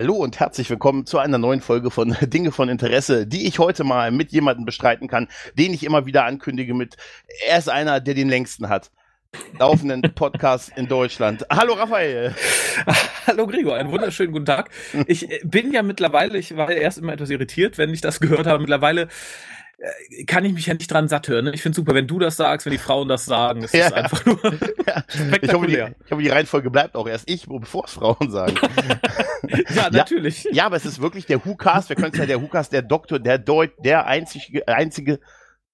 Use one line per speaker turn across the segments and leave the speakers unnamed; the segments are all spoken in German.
Hallo und herzlich willkommen zu einer neuen Folge von Dinge von Interesse, die ich heute mal mit jemandem bestreiten kann, den ich immer wieder ankündige mit, er ist einer, der den längsten hat. Laufenden Podcast in Deutschland. Hallo Raphael.
Hallo Gregor, einen wunderschönen guten Tag. Ich äh, bin ja mittlerweile, ich war erst immer etwas irritiert, wenn ich das gehört habe. Mittlerweile kann ich mich ja nicht dran satt hören. Ne? Ich finde super, wenn du das sagst, wenn die Frauen das sagen. Das
Ja.
ist einfach nur
Ja. Ich, hoffe, die, ich hoffe, die Reihenfolge bleibt auch erst ich, bevor es Frauen sagen.
Ja, natürlich.
Ja, aber es ist wirklich der Who-Cast. Wir können es ja der Who-Cast, der Doktor, der Deut, der einzige, einzige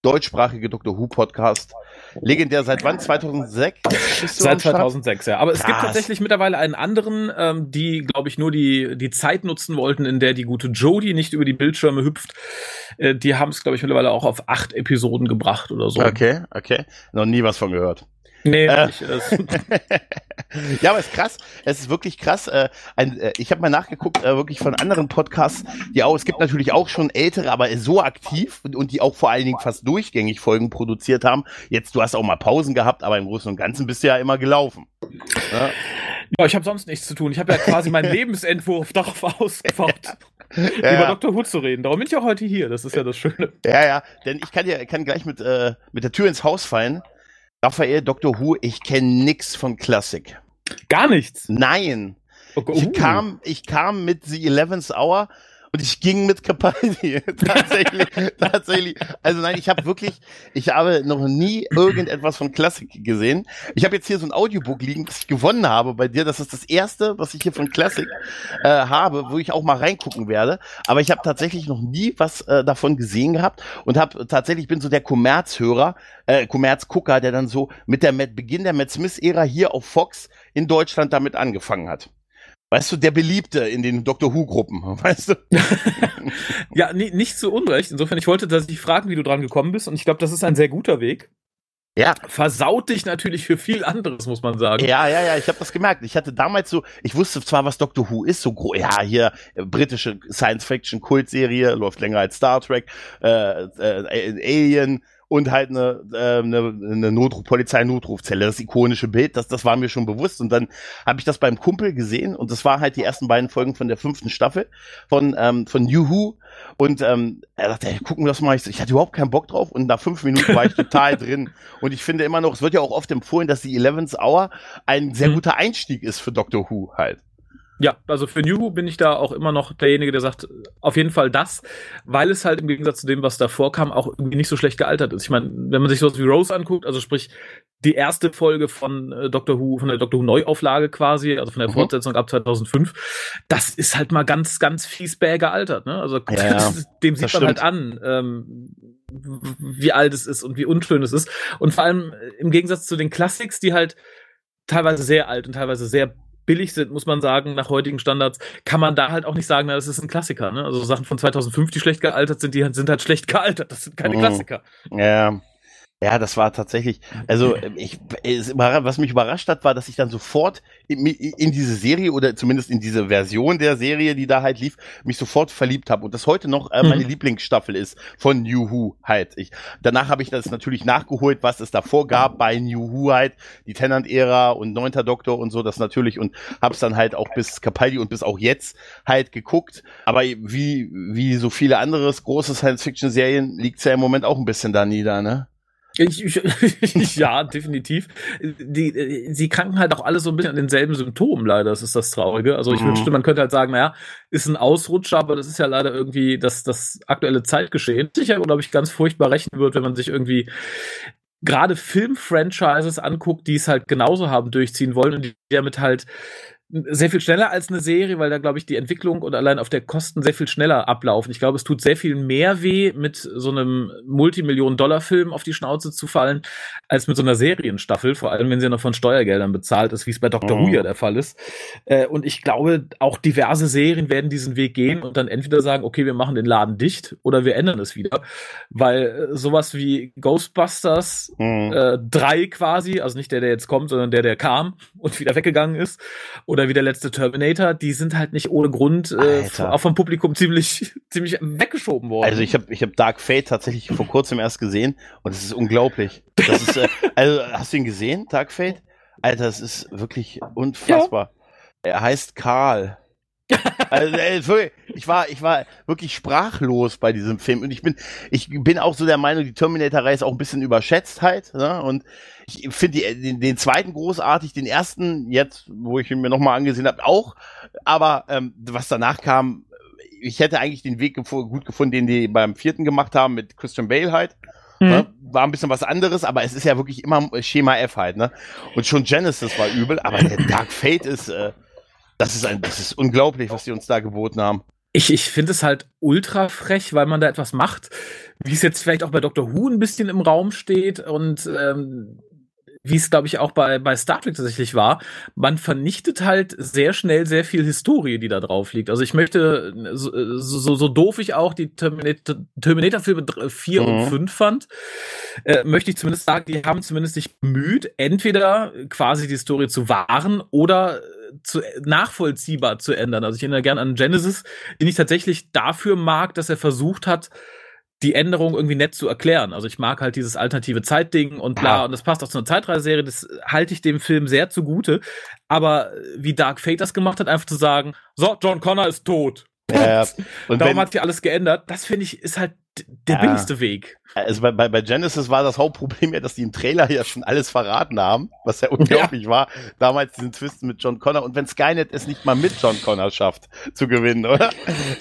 deutschsprachige Doctor Who-Podcast. Legendär seit wann? 2006? Bist du am
Seit
Start?
2006, ja. Aber es gibt tatsächlich mittlerweile einen anderen, ähm, die, glaube ich, nur die, die Zeit nutzen wollten, in der die gute Jodie nicht über die Bildschirme hüpft. Äh, die haben es, glaube ich, mittlerweile auch auf acht Episoden gebracht oder so.
Okay, okay. Noch nie was von gehört.
Nee,
Äh.
ich, äh,
ja, aber es ist krass. Es ist wirklich krass. Äh, ein, äh, ich habe mal nachgeguckt, äh, wirklich von anderen Podcasts, die auch, es gibt natürlich auch schon ältere, aber so aktiv und, und die auch vor allen Dingen fast durchgängig Folgen produziert haben. Jetzt, du hast auch mal Pausen gehabt, aber im Großen und Ganzen bist du ja immer gelaufen. Ja,
ja, ich habe sonst nichts zu tun. Ich habe ja quasi meinen Lebensentwurf darauf ausgebaut, über
ja,
Dr. Who zu reden. Darum bin ich auch heute hier. Das ist ja das Schöne.
ja, ja, denn ich kann ja kann gleich mit, äh, mit der Tür ins Haus fallen. Raphael, Dr. Who, ich kenne nix von Klassik.
Gar nichts.
Nein.
Oh,
Ich
uh.
kam, ich kam mit The Eleventh Hour und ich ging mit Capaldi. tatsächlich, tatsächlich. Also nein, ich habe wirklich, ich habe noch nie irgendetwas von Klassik gesehen. Ich habe jetzt hier so ein Audiobook liegen, das ich gewonnen habe bei dir. Das ist das erste, was ich hier von Klassik äh, habe, wo ich auch mal reingucken werde. Aber ich habe tatsächlich noch nie was äh, davon gesehen gehabt und habe tatsächlich bin so der Kommerzhörer, äh, Kommerzgucker, der dann so mit der mit Beginn der Matt Smith-Ära hier auf Fox in Deutschland damit angefangen hat. Weißt du, der Beliebte in den Doctor Who-Gruppen, weißt du?
Ja, nicht zu Unrecht. Insofern, ich wollte tatsächlich fragen, wie du dran gekommen bist. Und ich glaube, das ist ein sehr guter Weg.
Ja,
Versaut dich natürlich für viel anderes, muss man sagen.
ja, ja, ja, ich habe das gemerkt. Ich hatte damals so, ich wusste zwar, was Doctor Who ist, so gro ja, hier äh, britische Science-Fiction-Kultserie, läuft länger als Star Trek, äh, äh, Alien und halt eine, äh, eine, eine Notruf Polizei-Notrufzelle, das ikonische Bild, das, das war mir schon bewusst. Und dann habe ich das beim Kumpel gesehen und das war halt die ersten beiden Folgen von der fünften Staffel von, ähm, von New Who. Und ähm, er sagte, hey, gucken wir das mal. Ich, so, ich hatte überhaupt keinen Bock drauf und nach fünf Minuten war ich total drin. Und ich finde immer noch, es wird ja auch oft empfohlen, dass die 11th Hour ein sehr
Mhm.
guter Einstieg ist für Doctor Who halt.
Ja, also für New Who bin ich da auch immer noch derjenige, der sagt, auf jeden Fall das, weil es halt im Gegensatz zu dem, was davor kam, auch irgendwie nicht so schlecht gealtert ist. Ich meine, wenn man sich sowas wie Rose anguckt, also sprich die erste Folge von äh, Doctor Who, von der Doctor Who Neuauflage quasi, also von der
Mhm.
Fortsetzung ab 2005, das ist halt mal ganz, ganz fies bäh gealtert. Ne? Also
Ja,
dem sieht man halt an, ähm, wie alt es ist und wie unschön es ist. Und vor allem äh, im Gegensatz zu den Classics, die halt teilweise sehr alt und teilweise sehr billig sind, muss man sagen, nach heutigen Standards, kann man da halt auch nicht sagen, na, das ist ein Klassiker. Ne? Also Sachen von 2005, die schlecht gealtert sind, die sind halt schlecht gealtert. Das sind keine
Mhm.
Klassiker.
Ja. Ja, das war tatsächlich, also ich, es was mich überrascht hat, war, dass ich dann sofort in, in diese Serie oder zumindest in diese Version der Serie, die da halt lief, mich sofort verliebt habe und das heute noch äh, meine
Mhm.
Lieblingsstaffel ist von New Who halt. Ich, danach habe ich das natürlich nachgeholt, was es davor gab bei New Who halt, die Tennant-Ära und Neunter Doktor und so, das natürlich und hab's dann halt auch bis Capaldi und bis auch jetzt halt geguckt. Aber wie, wie so viele andere große Science-Fiction-Serien liegt's ja im Moment auch ein bisschen da nieder, ne?
Ich, ich, ja, definitiv. Die, sie kranken halt auch alle so ein bisschen an denselben Symptomen, leider. Das ist das Traurige. Also ich
Mhm.
wünschte, man könnte halt sagen, naja, ist ein Ausrutscher, aber das ist ja leider irgendwie das, das aktuelle Zeitgeschehen. Sicher, glaube ich, ganz furchtbar rechnen wird, wenn man sich irgendwie gerade Film-Franchises anguckt, die es halt genauso haben durchziehen wollen und die damit halt sehr viel schneller als eine Serie, weil da, glaube ich, die Entwicklung und allein auf der Kosten sehr viel schneller ablaufen. Ich glaube, es tut sehr viel mehr weh, mit so einem Multimillionen-Dollar-Film auf die Schnauze zu fallen, als mit so einer Serienstaffel, vor allem wenn sie noch von Steuergeldern bezahlt ist, wie es bei Dr.
Mhm.
Who ja der Fall ist. Äh, und ich glaube, auch diverse Serien werden diesen Weg gehen und dann entweder sagen, okay, wir machen den Laden dicht oder wir ändern es wieder. Weil äh, sowas wie Ghostbusters
Mhm.
äh, drei quasi, also nicht der, der jetzt kommt, sondern der, der kam und wieder weggegangen ist, oder wie der letzte Terminator, die sind halt nicht ohne Grund äh, auch vom Publikum ziemlich, ziemlich weggeschoben worden.
Also ich habe ich hab Dark Fate tatsächlich vor kurzem erst gesehen und es ist unglaublich. Das ist, äh, also hast du ihn gesehen, Dark Fate? Alter, es ist wirklich unfassbar. Er heißt Karl. Also, ey, ich war, ich war wirklich sprachlos bei diesem Film und ich bin, ich bin auch so der Meinung, die Terminator-Reihe ist auch ein bisschen überschätzt halt, ne? Und ich finde den, den zweiten großartig, den ersten jetzt, wo ich ihn mir nochmal angesehen habe, auch. Aber ähm, was danach kam, ich hätte eigentlich den Weg gut gefunden, den die beim vierten gemacht haben mit Christian Bale halt. Mhm. Ne? War ein bisschen was anderes, aber es ist ja wirklich immer Schema F halt, ne? Und schon Genesis war übel, aber der Dark Fate ist, äh, das ist ein, das ist unglaublich, was die uns da geboten haben.
Ich, ich finde es halt ultra frech, weil man da etwas macht, wie es jetzt vielleicht auch bei Dr. Who ein bisschen im Raum steht und ähm, wie es, glaube ich, auch bei, bei Star Trek tatsächlich war, man vernichtet halt sehr schnell sehr viel Historie, die da drauf liegt. Also ich möchte, so, so, so doof ich auch die Terminator-Filme Terminator 4 mhm. und 5 fand, äh, möchte ich zumindest sagen, die haben zumindest sich bemüht, entweder quasi die Story zu wahren oder zu, nachvollziehbar zu ändern. Also ich erinnere gerne an Genesis, den ich tatsächlich dafür mag, dass er versucht hat, die Änderung irgendwie nett zu erklären. Also ich mag halt dieses alternative Zeitding und bla, ja. und das passt auch zu einer Zeitreiseserie, das halte ich dem Film sehr zugute. Aber wie Dark Fate das gemacht hat, einfach zu sagen, so, John Connor ist tot. Ja, ja. Und Darum wenn, hat sich alles geändert. Das finde ich ist halt der ja. billigste Weg.
Also bei, bei, bei Genesis war das Hauptproblem ja, dass die im Trailer ja schon alles verraten haben, was ja unglaublich ja. war. Damals diesen Twist mit John Connor. Und wenn Skynet es nicht mal mit John Connor schafft zu gewinnen, oder?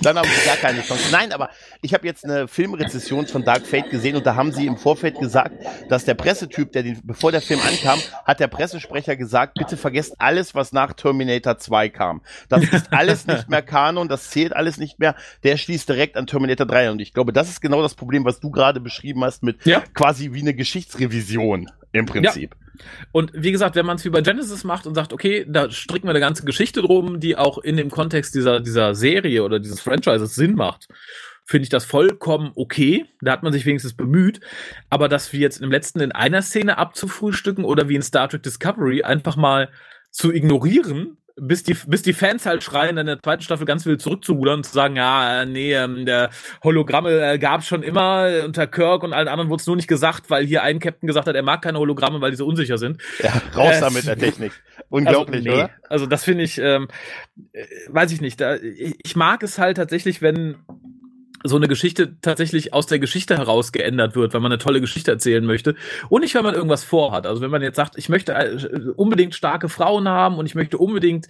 Dann haben sie gar keine Chance. Nein, aber ich habe jetzt eine Filmrezession von Dark Fate gesehen und da haben sie im Vorfeld gesagt, dass der Pressetyp, der den, bevor der Film ankam, hat der Pressesprecher gesagt, bitte vergesst alles, was nach Terminator 2 kam. Das ist alles nicht mehr Kanon, das zählt alles nicht mehr. Der schließt direkt an Terminator 3 und ich glaube, das ist genau das Problem, was du gerade beschrieben hast mit ja. quasi wie eine Geschichtsrevision im Prinzip.
Ja. Und wie gesagt, wenn man es wie bei Genesis macht und sagt, okay, da stricken wir eine ganze Geschichte drum, die auch in dem Kontext dieser, dieser Serie oder dieses Franchises Sinn macht, finde ich das vollkommen okay. Da hat man sich wenigstens bemüht. Aber dass wir jetzt im letzten in einer Szene abzufrühstücken oder wie in Star Trek Discovery einfach mal zu ignorieren, bis die, bis die Fans halt schreien, in der zweiten Staffel ganz wild zurückzurudern und zu sagen, ja, äh, nee, ähm, der Hologramme äh, gab schon immer unter Kirk und allen anderen wurde es nur nicht gesagt, weil hier ein Captain gesagt hat, er mag keine Hologramme, weil die so unsicher sind.
Ja, raus äh, damit der Technik. Unglaublich,
also, nee, oder? Also das finde ich, ähm, äh, weiß ich nicht. Da, ich mag es halt tatsächlich, wenn so eine Geschichte tatsächlich aus der Geschichte heraus geändert wird, weil man eine tolle Geschichte erzählen möchte und nicht, weil man irgendwas vorhat. Also wenn man jetzt sagt, ich möchte äh, unbedingt starke Frauen haben und ich möchte unbedingt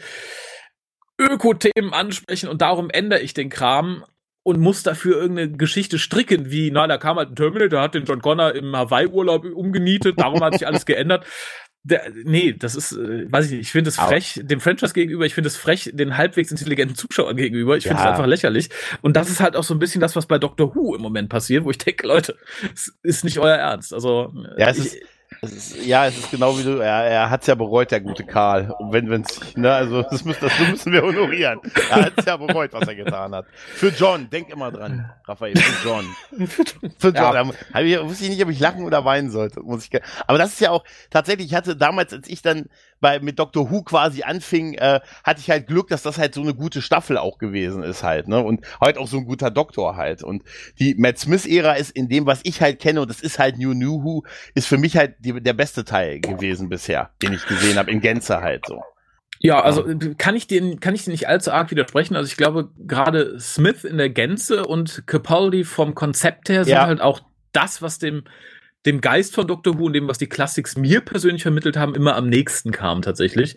Öko-Themen ansprechen und darum ändere ich den Kram und muss dafür irgendeine Geschichte stricken, wie, na, da kam halt ein Terminator, hat den John Connor im Hawaii-Urlaub umgenietet, darum hat sich alles geändert. Der, nee, das ist, äh, weiß ich nicht, ich finde es frech dem Franchise gegenüber, ich finde es frech den halbwegs intelligenten Zuschauern gegenüber, ich finde es einfach lächerlich. Und das ist halt auch so ein bisschen das, was bei Doctor Who im Moment passiert, wo ich denke, Leute, es ist nicht euer Ernst. Also,
ja, es ich, ist, es ist, ja, es ist genau wie du, er, er hat's ja bereut, der gute Karl. Und wenn, wenn's, ne, also, das müssen, das müssen wir honorieren. Er hat's ja bereut, was er getan hat. Für John, denk immer dran, Raphael, für John. für John. Ja. ich, wusste ich nicht, ob ich lachen oder weinen sollte, muss ich, aber das ist ja auch, tatsächlich, ich hatte damals, als ich dann bei, mit Doctor Who quasi anfing, äh, hatte ich halt Glück, dass das halt so eine gute Staffel auch gewesen ist halt, ne? Und heute auch so ein guter Doktor halt. Und die Matt Smith-Ära ist in dem, was ich halt kenne, und das ist halt New New Who, ist für mich halt die, der beste Teil gewesen bisher, den ich gesehen habe, in Gänze halt so.
Ja, also kann ich den kann ich den nicht allzu arg widersprechen. Also ich glaube gerade Smith in der Gänze und Capaldi vom Konzept her sind ja. halt auch das, was dem dem Geist von Doctor Who und dem, was die Classics mir persönlich vermittelt haben, immer am nächsten kam tatsächlich.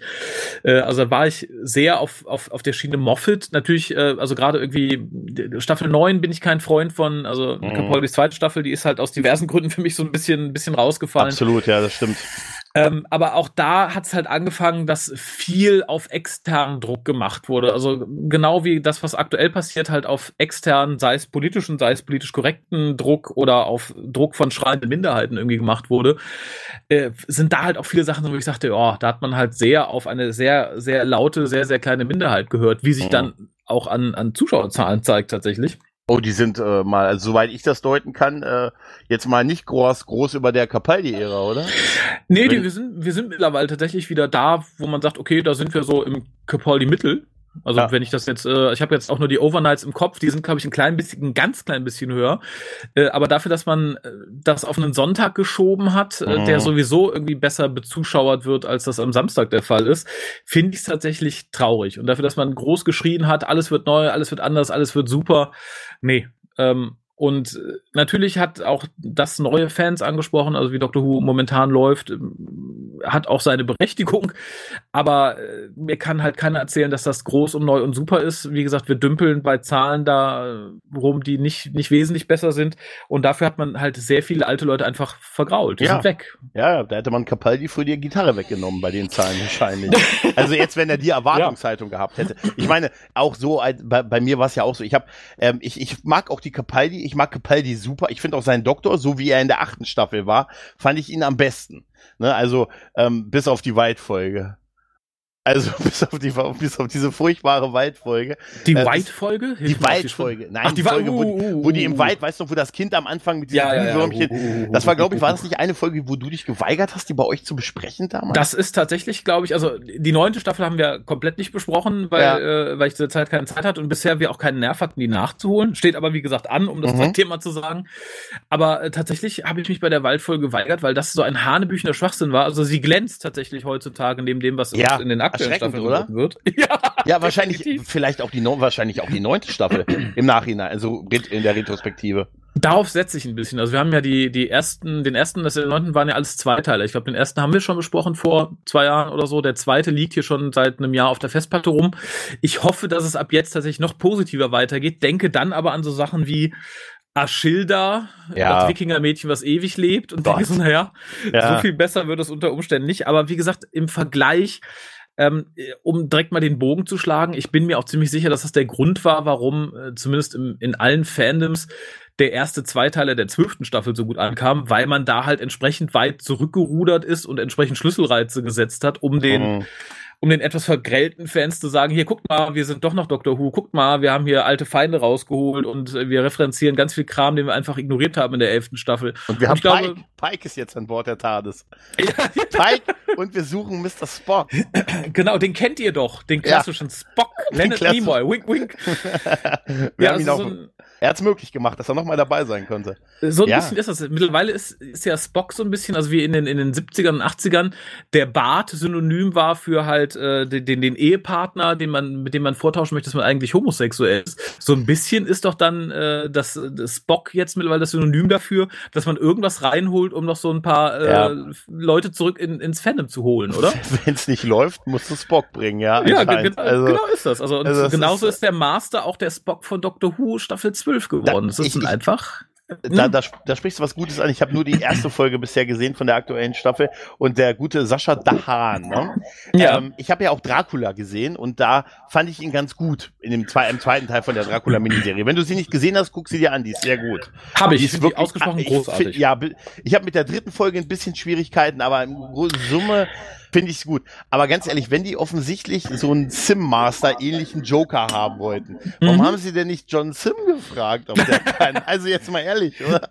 Äh, also da war ich sehr auf, auf, auf der Schiene Moffat. Natürlich, äh, also gerade irgendwie Staffel 9 bin ich kein Freund von, also mhm. Capaldis zweite Staffel, die ist halt aus diversen Gründen für mich so ein bisschen, ein bisschen rausgefallen.
Absolut, ja, das stimmt.
Ähm, aber auch da hat es halt angefangen, dass viel auf externen Druck gemacht wurde. Also genau wie das, was aktuell passiert, halt auf externen, sei es politischen, sei es politisch korrekten Druck oder auf Druck von schreienden Minderheiten irgendwie gemacht wurde, äh, sind da halt auch viele Sachen, wo ich sagte, oh, da hat man halt sehr auf eine sehr, sehr laute, sehr, sehr kleine Minderheit gehört, wie sich mhm. dann auch an, an Zuschauerzahlen zeigt tatsächlich.
Oh, die sind äh, mal, also soweit ich das deuten kann, äh, jetzt mal nicht groß, groß über der Capaldi-Ära, oder?
Nee, die, wir, sind, wir sind mittlerweile tatsächlich wieder da, wo man sagt, okay, da sind wir so im Capaldi-Mittel. Also ja. wenn ich das jetzt, äh, ich habe jetzt auch nur die Overnights im Kopf, die sind, glaube ich, ein klein bisschen, ein ganz klein bisschen höher. Äh, aber dafür, dass man äh, das auf einen Sonntag geschoben hat, äh, mhm. der sowieso irgendwie besser bezuschauert wird, als das am Samstag der Fall ist, finde ich es tatsächlich traurig. Und dafür, dass man groß geschrien hat, alles wird neu, alles wird anders, alles wird super. Nee. Ähm, und äh, natürlich hat auch das neue Fans angesprochen, also wie Doctor Who momentan läuft, ähm, hat auch seine Berechtigung. Aber äh, mir kann halt keiner erzählen, dass das groß und neu und super ist. Wie gesagt, wir dümpeln bei Zahlen da rum, die nicht, nicht wesentlich besser sind. Und dafür hat man halt sehr viele alte Leute einfach vergrault. Die
ja.
sind weg.
Ja, da hätte man Capaldi früher die Gitarre weggenommen bei den Zahlen wahrscheinlich. also jetzt, wenn er die Erwartungshaltung ja. gehabt hätte. Ich meine, auch so, bei, bei mir war es ja auch so. Ich habe, ähm, ich, ich mag auch die Capaldi ich mag Capaldi super. Ich finde auch seinen Doktor, so wie er in der achten Staffel war, fand ich ihn am besten. Ne? Also ähm, bis auf die Waldfolge. Also bis auf, die, bis auf diese furchtbare Waldfolge.
Die äh, Waldfolge?
Die Waldfolge. Nein, Ach, die, Folge, wo, uh, wo, die im uh, Wald, weißt du, wo das Kind am Anfang mit diesem ja, ja, uh, das war, glaube ich, war das nicht eine Folge, wo du dich geweigert hast, die bei euch zu besprechen damals?
Das ist tatsächlich, glaube ich, also die neunte Staffel haben wir komplett nicht besprochen, weil, ja. äh, weil ich zur Zeit keine Zeit hatte und bisher wir auch keinen Nerv hatten, die nachzuholen. Steht aber, wie gesagt, an, um das mhm. Thema zu sagen. Aber äh, tatsächlich habe ich mich bei der Waldfolge geweigert, weil das so ein hanebüchender Schwachsinn war. Also sie glänzt tatsächlich heutzutage neben dem, was in den aktuellen Staffeln oder? wird.
ja, ja wahrscheinlich, definitiv. vielleicht auch die, wahrscheinlich auch die neunte Staffel im Nachhinein, also in der Retrospektive.
Darauf setze ich ein bisschen. Also wir haben ja die, die ersten, den ersten, das den neunten waren ja alles Zweiteile. Ich glaube, den ersten haben wir schon besprochen vor zwei Jahren oder so. Der zweite liegt hier schon seit einem Jahr auf der Festplatte rum. Ich hoffe, dass es ab jetzt tatsächlich noch positiver weitergeht. Denke dann aber an so Sachen wie Aschilda, ja. das Wikingermädchen, was ewig lebt und Gott. denke so, naja, ja. so viel besser wird es unter Umständen nicht. Aber wie gesagt, im Vergleich ähm, um direkt mal den Bogen zu schlagen, ich bin mir auch ziemlich sicher, dass das der Grund war, warum äh, zumindest im, in allen Fandoms der erste Zweiteiler der zwölften Staffel so gut ankam, weil man da halt entsprechend weit zurückgerudert ist und entsprechend Schlüsselreize gesetzt hat, um den mhm um den etwas vergrellten Fans zu sagen, hier guckt mal, wir sind doch noch Doctor Who, guckt mal, wir haben hier alte Feinde rausgeholt und äh, wir referenzieren ganz viel Kram, den wir einfach ignoriert haben in der elften Staffel.
Und wir und haben glaube, Pike. Pike ist jetzt an Bord der TARDIS. Pike und wir suchen Mr. Spock.
Genau, den kennt ihr doch, den klassischen ja. Spock. Leonard Nimoy, wink, wink.
wir ja, haben ihn also auch, so ein, er hat es möglich gemacht, dass er nochmal dabei sein könnte.
So ein ja. bisschen ist das. Mittlerweile ist, ist ja Spock so ein bisschen, also wie in den, in den 70ern und 80ern, der Bart synonym war für halt äh, den, den Ehepartner, den man, mit dem man vortauschen möchte, dass man eigentlich homosexuell ist. So ein bisschen ist doch dann äh, das, das Spock jetzt mittlerweile das Synonym dafür, dass man irgendwas reinholt, um noch so ein paar äh, ja. Leute zurück in, ins Fandom zu holen, oder?
Wenn es nicht läuft, musst du Spock bringen, ja.
Ja, genau, also, genau ist das. Also, also genauso ist, ist der Master auch der Spock von Doctor Who Staffel 2 zwölf geworden. Da, das ist einfach.
Da, hm? da, da sprichst du was Gutes an. Ich habe nur die erste Folge bisher gesehen von der aktuellen Staffel und der gute Sascha Dahan. Ne? Ja. Ähm, ich habe ja auch Dracula gesehen und da fand ich ihn ganz gut in dem zwei, im zweiten Teil von der Dracula-Miniserie. Wenn du sie nicht gesehen hast, guck sie dir an, die ist sehr gut.
Habe ich, die ist wirklich ausgesprochen
ich,
großartig.
Ja, ich habe mit der dritten Folge ein bisschen Schwierigkeiten, aber in Summe finde ich gut. Aber ganz ehrlich, wenn die offensichtlich so einen Sim-Master ähnlichen Joker haben wollten, warum mhm. haben sie denn nicht John Sim gefragt, ob der kann? Also jetzt mal ehrlich, oder?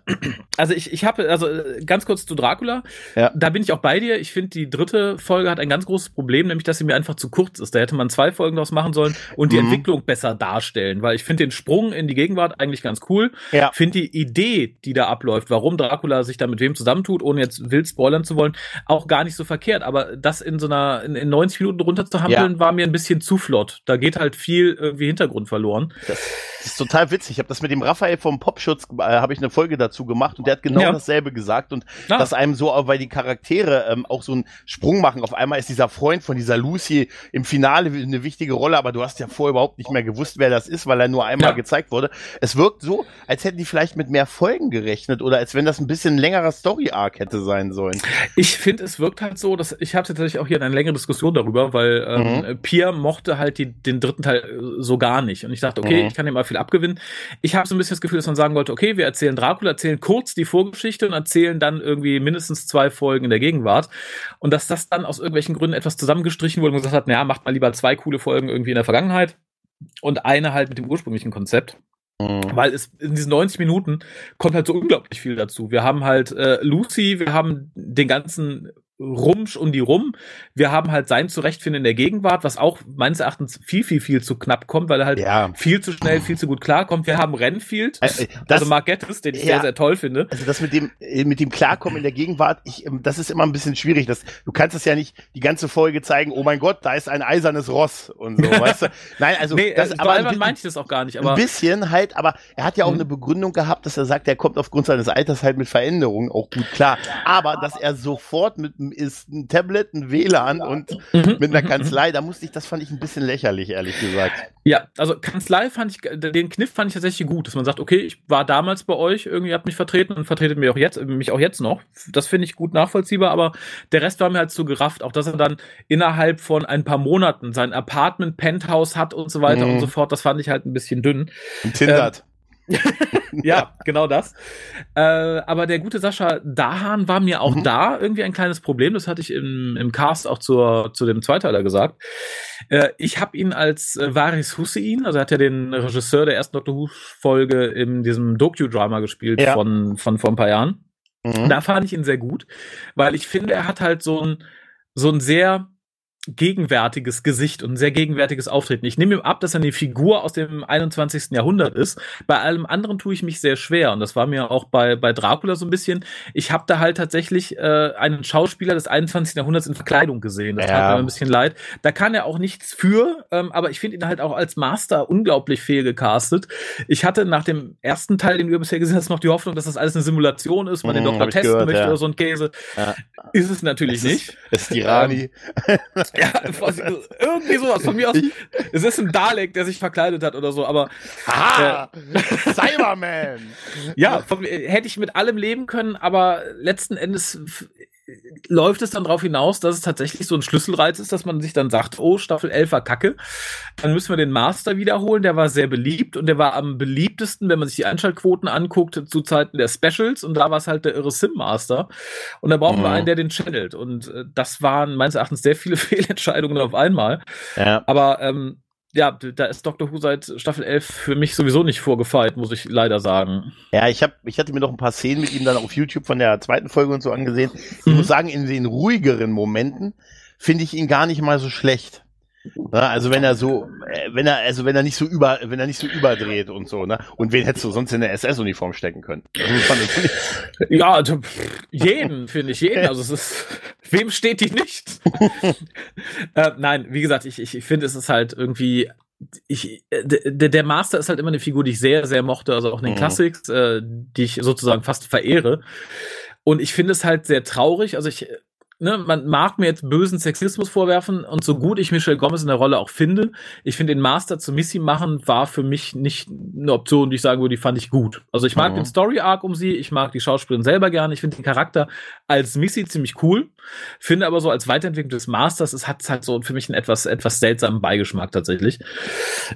Also ich, ich habe, also ganz kurz zu Dracula. Ja. Da bin ich auch bei dir. Ich finde, die dritte Folge hat ein ganz großes Problem, nämlich, dass sie mir einfach zu kurz ist. Da hätte man zwei Folgen draus machen sollen und die mhm. Entwicklung besser darstellen, weil ich finde den Sprung in die Gegenwart eigentlich ganz cool. Ja. Finde die Idee, die da abläuft, warum Dracula sich da mit wem zusammentut, ohne jetzt wild spoilern zu wollen, auch gar nicht so verkehrt. Aber das in so einer, in, in 90 Minuten runter zu handeln, ja. war mir ein bisschen zu flott. Da geht halt viel irgendwie Hintergrund verloren.
Das, das ist total witzig. Ich habe das mit dem Raphael vom Popschutz, äh, habe ich eine Folge dazu gemacht und der hat genau ja. dasselbe gesagt und ja. dass einem so, weil die Charaktere ähm, auch so einen Sprung machen. Auf einmal ist dieser Freund von dieser Lucy im Finale eine wichtige Rolle, aber du hast ja vorher überhaupt nicht mehr gewusst, wer das ist, weil er nur einmal gezeigt wurde. Es wirkt so, als hätten die vielleicht mit mehr Folgen gerechnet oder als wenn das ein bisschen längerer Story-Arc hätte sein sollen.
Ich finde, es wirkt halt so, dass ich hatte tatsächlich auch hier eine längere Diskussion darüber, weil ähm, mhm. Pierre mochte halt die, den dritten Teil äh, so gar nicht. Und ich dachte, okay, mhm. ich kann ihm mal viel abgewinnen. Ich habe so ein bisschen das Gefühl, dass man sagen wollte, okay, wir erzählen Dracula, erzählen kurz die Vorgeschichte und erzählen dann irgendwie mindestens zwei Folgen in der Gegenwart. Und dass das dann aus irgendwelchen Gründen etwas zusammengestrichen wurde und gesagt hat, naja, macht mal lieber zwei coole Folgen irgendwie in der Vergangenheit und eine halt mit dem ursprünglichen Konzept. Mhm. Weil es in diesen 90 Minuten kommt halt so unglaublich viel dazu. Wir haben halt äh, Lucy, wir haben den ganzen Rumsch um die rum. Wir haben halt sein Zurechtfinden in der Gegenwart, was auch meines Erachtens viel, viel, viel zu knapp kommt, weil er halt ja. viel zu schnell, viel zu gut klarkommt. Wir haben Renfield, äh, äh das, also Mark Gettis, den ich ja, sehr, sehr toll finde.
Also das mit dem, äh, mit dem Klarkommen in der Gegenwart, ich, ähm, das ist immer ein bisschen schwierig. Das, du kannst es ja nicht die ganze Folge zeigen, oh mein Gott, da ist ein eisernes Ross und so, weißt du? Nein, also
nee, das, aber ein, meinte ich das auch gar nicht, aber
ein bisschen halt, aber er hat ja auch mhm. eine Begründung gehabt, dass er sagt, er kommt aufgrund seines Alters halt mit Veränderungen auch gut klar. Aber dass er sofort mit ist ein Tablet ein WLAN und mhm. mit einer mhm. Kanzlei. Da musste ich, das fand ich ein bisschen lächerlich, ehrlich gesagt.
Ja, also Kanzlei fand ich, den Kniff fand ich tatsächlich gut, dass man sagt, okay, ich war damals bei euch, irgendwie habt mich vertreten und vertretet mich auch jetzt, mich auch jetzt noch. Das finde ich gut nachvollziehbar, aber der Rest war mir halt zu gerafft. Auch dass er dann innerhalb von ein paar Monaten sein Apartment, Penthouse hat und so weiter mhm. und so fort, das fand ich halt ein bisschen dünn.
Tindert. Ähm,
ja, genau das. Äh, aber der gute Sascha Dahan war mir auch mhm. da irgendwie ein kleines Problem. Das hatte ich im, im Cast auch zur, zu dem Zweiteiler gesagt. Äh, ich habe ihn als äh, Varis Hussein, also er hat ja den Regisseur der ersten Doctor Who-Folge in diesem Doku-Drama gespielt ja. von, von vor ein paar Jahren. Mhm. Da fand ich ihn sehr gut, weil ich finde, er hat halt so ein, so ein sehr gegenwärtiges Gesicht und ein sehr gegenwärtiges Auftreten. Ich nehme ihm ab, dass er eine Figur aus dem 21. Jahrhundert ist. Bei allem anderen tue ich mich sehr schwer und das war mir auch bei, bei Dracula so ein bisschen. Ich habe da halt tatsächlich äh, einen Schauspieler des 21. Jahrhunderts in Verkleidung gesehen. Das ja. tat mir ein bisschen leid. Da kann er auch nichts für, ähm, aber ich finde ihn halt auch als Master unglaublich fehlgecastet. Ich hatte nach dem ersten Teil, den wir bisher gesehen haben, noch die Hoffnung, dass das alles eine Simulation ist, man mhm, den Doktor testen gehört, möchte ja. oder so ein Käse. Ja. Ist es natürlich es nicht.
Ist, ist die Rani.
Ja, irgendwie sowas. Von mir aus, es ist ein Dalek, der sich verkleidet hat oder so, aber.
Ah, äh, Cyberman!
ja, von, hätte ich mit allem leben können, aber letzten Endes läuft es dann darauf hinaus, dass es tatsächlich so ein Schlüsselreiz ist, dass man sich dann sagt, oh, Staffel 11 war kacke. Dann müssen wir den Master wiederholen. Der war sehr beliebt und der war am beliebtesten, wenn man sich die Einschaltquoten anguckt, zu Zeiten der Specials. Und da war es halt der irre Sim Master. Und da brauchen mhm. wir einen, der den channelt. Und äh, das waren meines Erachtens sehr viele Fehlentscheidungen auf einmal. Ja. Aber ähm, ja, da ist Doctor Who seit Staffel 11 für mich sowieso nicht vorgefeilt, muss ich leider sagen.
Ja, ich, hab, ich hatte mir noch ein paar Szenen mit ihm dann auf YouTube von der zweiten Folge und so angesehen. Ich mhm. muss sagen, in den ruhigeren Momenten finde ich ihn gar nicht mal so schlecht. Ja, also wenn er so, äh, wenn er, also wenn er nicht so über, wenn er nicht so überdreht und so, ne? Und wen hättest du sonst in der SS-Uniform stecken können?
ja, also, jeden, finde ich, jeden. Also es ist, wem steht die nicht? äh, nein, wie gesagt, ich, ich, ich finde, es ist halt irgendwie ich, der, der Master ist halt immer eine Figur, die ich sehr, sehr mochte, also auch in den mhm. Classics, äh, die ich sozusagen fast verehre. Und ich finde es halt sehr traurig. Also ich ne, man mag mir jetzt bösen Sexismus vorwerfen und so gut ich Michelle Gomez in der Rolle auch finde, ich finde den Master zu Missy machen war für mich nicht eine Option, die ich sagen würde, die fand ich gut. Also ich mag mhm. den Story Arc um sie, ich mag die Schauspielerin selber gerne, ich finde den Charakter als Missy ziemlich cool, finde aber so als Weiterentwicklung des Masters, es hat halt so für mich einen etwas etwas seltsamen Beigeschmack tatsächlich.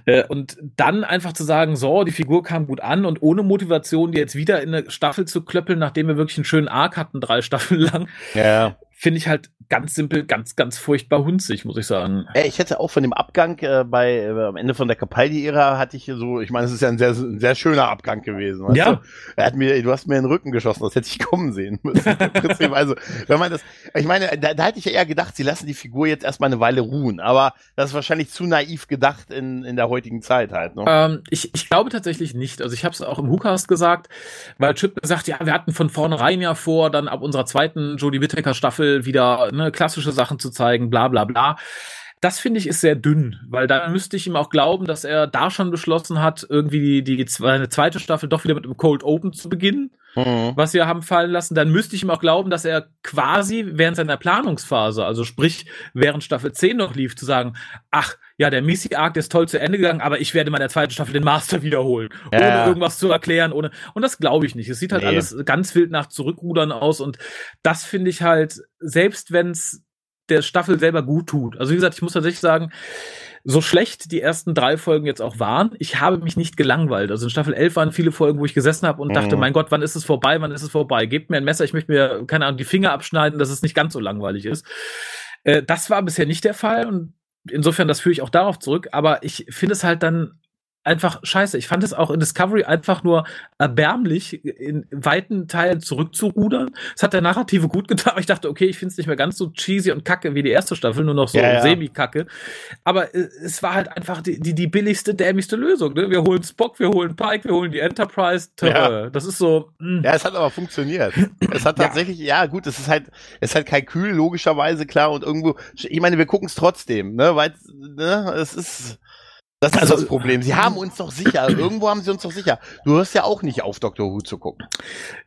Äh, und dann einfach zu sagen, so, die Figur kam gut an und ohne Motivation die jetzt wieder in eine Staffel zu klöppeln, nachdem wir wirklich einen schönen Arc hatten, drei Staffeln lang.
Ja
finde ich halt ganz simpel, ganz, ganz furchtbar hunzig, muss ich sagen.
Ich hätte auch von dem Abgang äh, bei äh, am Ende von der Capaldi-Ära hatte ich so, ich meine, es ist ja ein sehr, ein sehr schöner Abgang gewesen. Ja. Du? Er hat mir, du hast mir in den Rücken geschossen, das hätte ich kommen sehen müssen. also, wenn man das, ich meine, da, da hätte ich ja eher gedacht, sie lassen die Figur jetzt erstmal eine Weile ruhen, aber das ist wahrscheinlich zu naiv gedacht in, in der heutigen Zeit halt.
Ne? Ähm, ich, ich glaube tatsächlich nicht. Also ich habe es auch im WhoCast gesagt, weil Chip gesagt, ja, wir hatten von vornherein ja vor, dann ab unserer zweiten Jodie Whittaker Wieder ne, klassische Sachen zu zeigen, bla bla bla. Das finde ich ist sehr dünn, weil dann müsste ich ihm auch glauben, dass er da schon beschlossen hat, irgendwie die, die eine zweite Staffel doch wieder mit einem Cold Open zu beginnen, mhm. was wir haben fallen lassen. Dann müsste ich ihm auch glauben, dass er quasi während seiner Planungsphase, also sprich während Staffel 10 noch lief, zu sagen, ach, ja, der Missy Arc ist toll zu Ende gegangen, aber ich werde mal der zweiten Staffel den Master wiederholen, ja. ohne irgendwas zu erklären, ohne und das glaube ich nicht. Es sieht halt nee. alles ganz wild nach Zurückrudern aus und das finde ich halt, selbst wenn es der Staffel selber gut tut. Also wie gesagt, ich muss tatsächlich sagen, so schlecht die ersten drei Folgen jetzt auch waren, ich habe mich nicht gelangweilt. Also in Staffel 11 waren viele Folgen, wo ich gesessen habe und mhm. dachte, mein Gott, wann ist es vorbei, wann ist es vorbei? Gebt mir ein Messer, ich möchte mir, keine Ahnung, die Finger abschneiden, dass es nicht ganz so langweilig ist. Äh, das war bisher nicht der Fall und insofern, das führe ich auch darauf zurück, aber ich finde es halt dann einfach scheiße. Ich fand es auch in Discovery einfach nur erbärmlich, in weiten Teilen zurückzurudern. Es hat der Narrative gut getan. Ich dachte, okay, ich finde es nicht mehr ganz so cheesy und kacke wie die erste Staffel, nur noch so ja, ja. semi-kacke. Aber äh, es war halt einfach die, die, die billigste, dämlichste Lösung. Ne? Wir holen Spock, wir holen Pike, wir holen die Enterprise. Ja. Das ist so.
Mh. Ja, es hat aber funktioniert. es hat tatsächlich, ja. gut, es ist halt, es ist halt Kalkül, logischerweise klar und irgendwo, ich meine, wir gucken es trotzdem, ne, weil, ne, es ist, das ist also, das Problem. Sie haben uns doch sicher. Irgendwo haben sie uns doch sicher. Du hörst ja auch nicht auf, Dr. Who zu gucken.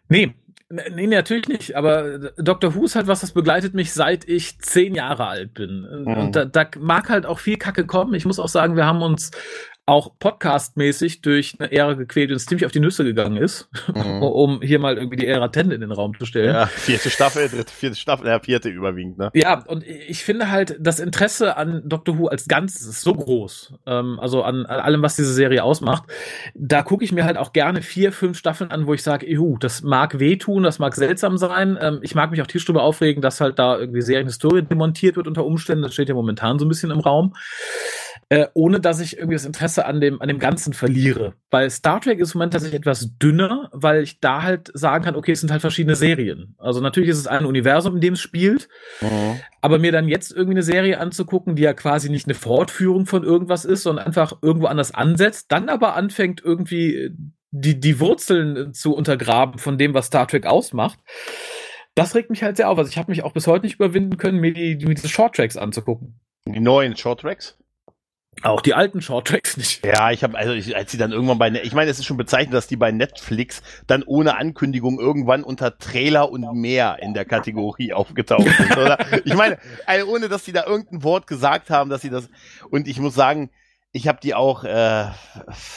Nee. Nee, natürlich nicht. Aber Dr. Who ist halt was, das begleitet mich seit ich zehn Jahre alt bin. Mhm. Und da, da mag halt auch viel Kacke kommen. Ich muss auch sagen, wir haben uns auch podcastmäßig durch eine Ära gequält und ziemlich auf die Nüsse gegangen ist, mhm. um hier mal irgendwie die Ära 10 in den Raum zu stellen. Ja,
vierte Staffel, dritte, vierte Staffel, ja, vierte überwiegend, ne?
Ja, und ich finde halt, das Interesse an Doctor Who als Ganzes ist so groß, ähm, also an, an, allem, was diese Serie ausmacht. Da gucke ich mir halt auch gerne vier, fünf Staffeln an, wo ich sage, juhu, das mag wehtun, das mag seltsam sein. Ähm, ich mag mich auch tierisch drüber aufregen, dass halt da irgendwie Serienhistorie demontiert wird unter Umständen. Das steht ja momentan so ein bisschen im Raum. Äh, ohne dass ich irgendwie das Interesse an dem, an dem Ganzen verliere. Bei Star Trek ist im Moment tatsächlich etwas dünner, weil ich da halt sagen kann, okay, es sind halt verschiedene Serien. Also natürlich ist es ein Universum, in dem es spielt, mhm. aber mir dann jetzt irgendwie eine Serie anzugucken, die ja quasi nicht eine Fortführung von irgendwas ist, sondern einfach irgendwo anders ansetzt, dann aber anfängt irgendwie die, die Wurzeln zu untergraben von dem, was Star Trek ausmacht. Das regt mich halt sehr auf. Also ich habe mich auch bis heute nicht überwinden können, mir, die, mir diese Shorttracks anzugucken.
Die neuen Shorttracks?
Auch die alten Shorttracks nicht.
Ja, ich habe also ich, als sie dann irgendwann bei ich meine, es ist schon bezeichnend, dass die bei Netflix dann ohne Ankündigung irgendwann unter Trailer und mehr in der Kategorie aufgetaucht sind, oder? Ich meine, also ohne dass die da irgendein Wort gesagt haben, dass sie das und ich muss sagen, ich habe die auch äh,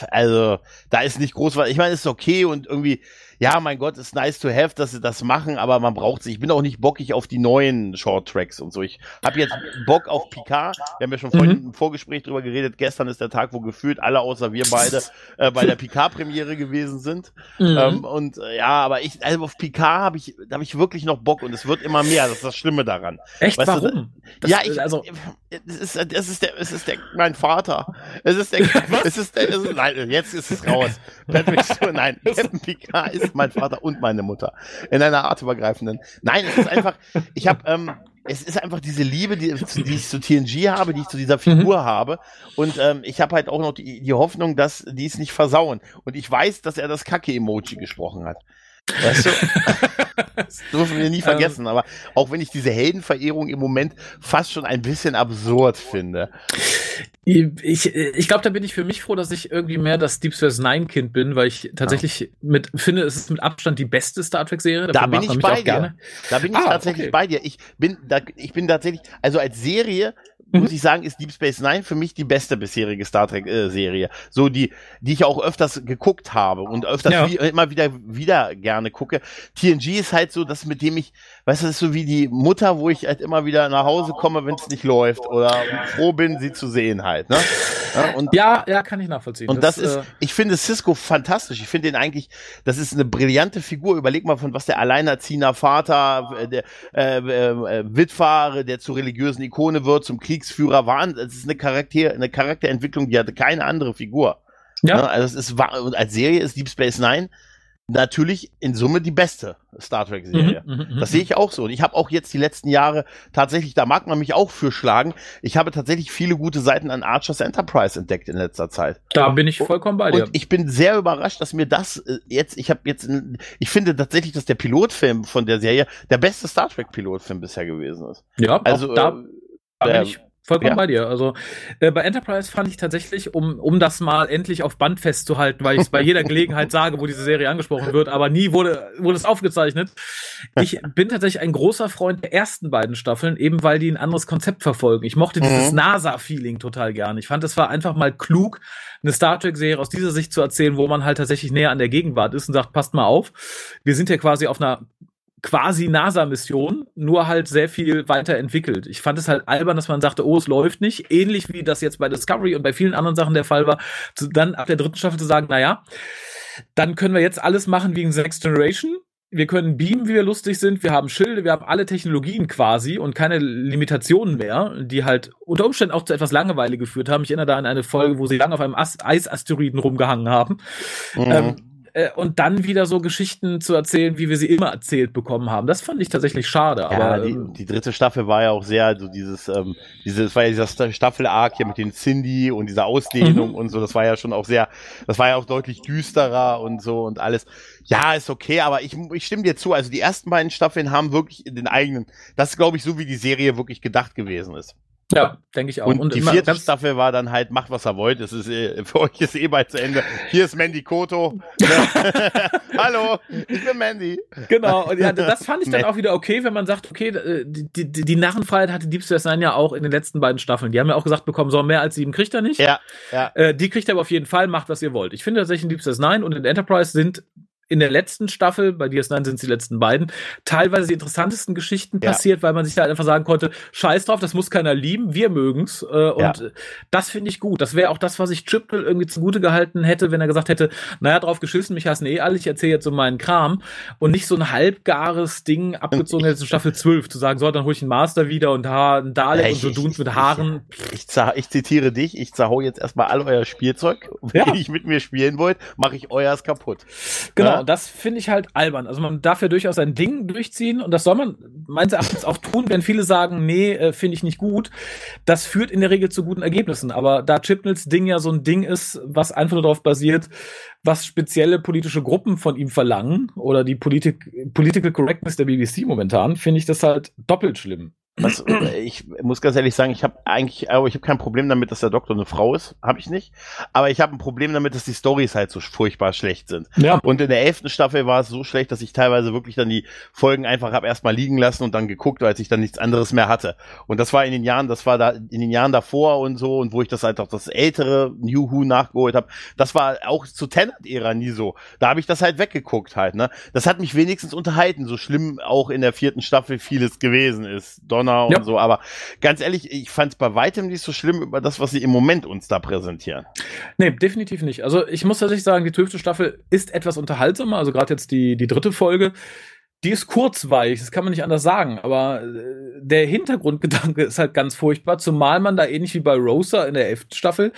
also da ist nicht groß was. Ich meine, es ist okay und irgendwie ja, mein Gott, ist nice to have, dass sie das machen, aber man braucht sie. Ich bin auch nicht bockig auf die neuen Short Tracks und so. Ich habe jetzt Bock auf Picard. Wir haben ja schon vorhin mhm. im Vorgespräch drüber geredet. Gestern ist der Tag, wo gefühlt alle außer wir beide äh, bei der Picard-Premiere gewesen sind. Mhm. Ähm, und äh, ja, aber ich, also auf Picard habe ich, da habe ich wirklich noch Bock und es wird immer mehr. Das ist das Schlimme daran.
Echt? Weißt Warum?
Du, ja, ich, also, es ist, es ist der, es ist der, mein Vater. Es ist der, es ist der, es ist, nein, jetzt ist es raus. Patrick Stewart, nein, Captain Picard ist mein Vater und meine Mutter. In einer artübergreifenden. Nein, es ist einfach, ich habe, ähm, es ist einfach diese Liebe, die, die ich zu TNG habe, die ich zu dieser Figur mhm. habe. Und ähm, ich habe halt auch noch die, die Hoffnung, dass die es nicht versauen. Und ich weiß, dass er das Kacke-Emoji gesprochen hat. Weißt du? das dürfen wir nie vergessen. Aber auch wenn ich diese Heldenverehrung im Moment fast schon ein bisschen absurd finde.
Ich, ich glaube, da bin ich für mich froh, dass ich irgendwie mehr das Deep Space Nine Kind bin, weil ich tatsächlich ja. mit finde, es ist mit Abstand die beste Star Trek Serie.
Da bin ich bei dir. Gerne. Da bin ich ah, tatsächlich okay. bei dir. Ich bin da, ich bin tatsächlich, also als Serie mhm. muss ich sagen, ist Deep Space Nine für mich die beste bisherige Star Trek äh, Serie. So die, die ich auch öfters geguckt habe und öfters ja. wie, immer wieder, wieder gerne gucke. TNG ist halt so das, mit dem ich, weißt du, das ist so wie die Mutter, wo ich halt immer wieder nach Hause komme, wenn es nicht läuft oder froh bin, sie zu sehen halt, ne?
Ja, und, ja, ja, kann ich nachvollziehen.
Und das, das ist, äh, ich finde Cisco fantastisch. Ich finde ihn eigentlich, das ist eine brillante Figur. Überleg mal, von was der alleinerziehender Vater, äh, der äh, äh, Witwer, der zur religiösen Ikone wird, zum Kriegsführer war. Das ist eine Charakter, eine Charakterentwicklung, die hatte keine andere Figur. Ja. Ne? Also es ist, und als Serie ist Deep Space Nine natürlich in Summe die beste Star Trek-Serie. Mhm, mhm, mhm das sehe ich auch so. Und ich habe auch jetzt die letzten Jahre tatsächlich, da mag man mich auch für schlagen, ich habe tatsächlich viele gute Seiten an Archer's Enterprise entdeckt in letzter Zeit.
Da bin ich vollkommen bei dir.
Und ich bin sehr überrascht, dass mir das äh, jetzt, ich habe jetzt, ich finde tatsächlich, dass der Pilotfilm von der Serie der beste Star Trek-Pilotfilm bisher gewesen ist.
Ja, also da, äh, da bin ich Vollkommen ja. bei dir. Also äh, bei Enterprise fand ich tatsächlich, um, um das mal endlich auf Band festzuhalten, weil ich es bei jeder Gelegenheit sage, wo diese Serie angesprochen wird, aber nie wurde, wurde es aufgezeichnet. Ich bin tatsächlich ein großer Freund der ersten beiden Staffeln, eben weil die ein anderes Konzept verfolgen. Ich mochte mhm. dieses NASA-Feeling total gern. Ich fand, es war einfach mal klug, eine Star Trek-Serie aus dieser Sicht zu erzählen, wo man halt tatsächlich näher an der Gegenwart ist und sagt, passt mal auf, wir sind ja quasi auf einer quasi NASA-Mission, nur halt sehr viel weiterentwickelt. Ich fand es halt albern, dass man sagte, oh, es läuft nicht. Ähnlich wie das jetzt bei Discovery und bei vielen anderen Sachen der Fall war, dann ab der dritten Staffel zu sagen, naja, dann können wir jetzt alles machen wie in The Next Generation. wir können beamen, wie wir lustig sind, wir haben Schilde, wir haben alle Technologien quasi und keine Limitationen mehr, die halt unter Umständen auch zu etwas Langeweile geführt haben. Ich erinnere da an eine Folge, wo sie lange auf einem Eisasteroiden rumgehangen haben. Mhm. Ähm, äh, und dann wieder so Geschichten zu erzählen, wie wir sie immer erzählt bekommen haben. Das fand ich tatsächlich schade. Ja, aber
die,
ähm,
die dritte Staffel war ja auch sehr, also dieses, ähm, dieses, war ja dieser Staffel-Arc hier mit den Cindy und dieser Ausdehnung mhm. und so, das war ja schon auch sehr, das war ja auch deutlich düsterer und so und alles. Ja, ist okay, aber ich, ich stimme dir zu. Also die ersten beiden Staffeln haben wirklich den eigenen, das ist, glaube ich, so wie die Serie wirklich gedacht gewesen ist.
Ja, denke ich auch.
Und, und die vierte Staffel war dann halt, macht was er wollt. Es ist, äh, für euch ist eh bald zu Ende. Hier ist Mandy Koto. Hallo, ich bin Mandy.
Genau, und ja, das fand ich dann auch wieder okay, wenn man sagt, okay, äh, die, die, die Narrenfreiheit hatte Deep Space Nine ja auch in den letzten beiden Staffeln. Die haben ja auch gesagt bekommen, so mehr als sieben kriegt er nicht.
Ja, ja.
Äh, die kriegt er aber auf jeden Fall, macht was ihr wollt. Ich finde tatsächlich in Deep Space Nine und in Enterprise sind in der letzten Staffel, bei DS9 sind es die letzten beiden, teilweise die interessantesten Geschichten ja. passiert, weil man sich halt einfach sagen konnte, scheiß drauf, das muss keiner lieben, wir mögen's. Äh, und ja. das finde ich gut. Das wäre auch das, was ich Triple irgendwie zugute gehalten hätte, wenn er gesagt hätte, naja, drauf geschissen, mich hassen eh alle, ich erzähle jetzt so meinen Kram und nicht so ein halbgares Ding abgezogen hätte zu Staffel 12, zu sagen, so, dann hol ich einen Master wieder und ha, ein Dalek ja, und so Duns mit Haaren.
Ich, ich, ich, zitiere dich, ich zerhau jetzt erstmal all euer Spielzeug, wenn ihr mit mir spielen wollt, mache ich euers kaputt.
Genau. Ja? das finde ich halt albern. Also man darf ja durchaus sein Ding durchziehen und das soll man meines Erachtens auch tun, wenn viele sagen, nee, äh, finde ich nicht gut. Das führt in der Regel zu guten Ergebnissen. Aber da Chipnels Ding ja so ein Ding ist, was einfach nur darauf basiert, was spezielle politische Gruppen von ihm verlangen oder die Politik, Political Correctness der BBC momentan, finde ich das halt doppelt schlimm.
Was, äh, ich muss ganz ehrlich sagen, ich habe eigentlich, aber ich habe kein Problem damit, dass der Doktor eine Frau ist, habe ich nicht. Aber ich habe ein Problem damit, dass die Stories halt so furchtbar schlecht sind. Ja. Und in der elften Staffel war es so schlecht, dass ich teilweise wirklich dann die Folgen einfach habe erstmal liegen lassen und dann geguckt, als ich dann nichts anderes mehr hatte. Und das war in den Jahren, das war da in den Jahren davor und so und wo ich das halt auch das ältere New Who nachgeholt habe, das war auch zur Tennant-Ära nie so. Da habe ich das halt weggeguckt halt. Ne, das hat mich wenigstens unterhalten, so schlimm auch in der vierten Staffel vieles gewesen ist. Don Ja. und so. Aber ganz ehrlich, ich fand es bei weitem nicht so schlimm über das, was sie im Moment uns da präsentieren.
Nee, definitiv nicht. Also ich muss tatsächlich sagen, die zwölfte Staffel ist etwas unterhaltsamer. Also gerade jetzt die, die dritte Folge. Die ist kurzweilig, das kann man nicht anders sagen, aber äh, der Hintergrundgedanke ist halt ganz furchtbar, zumal man da ähnlich wie bei Rosa in der elften Staffel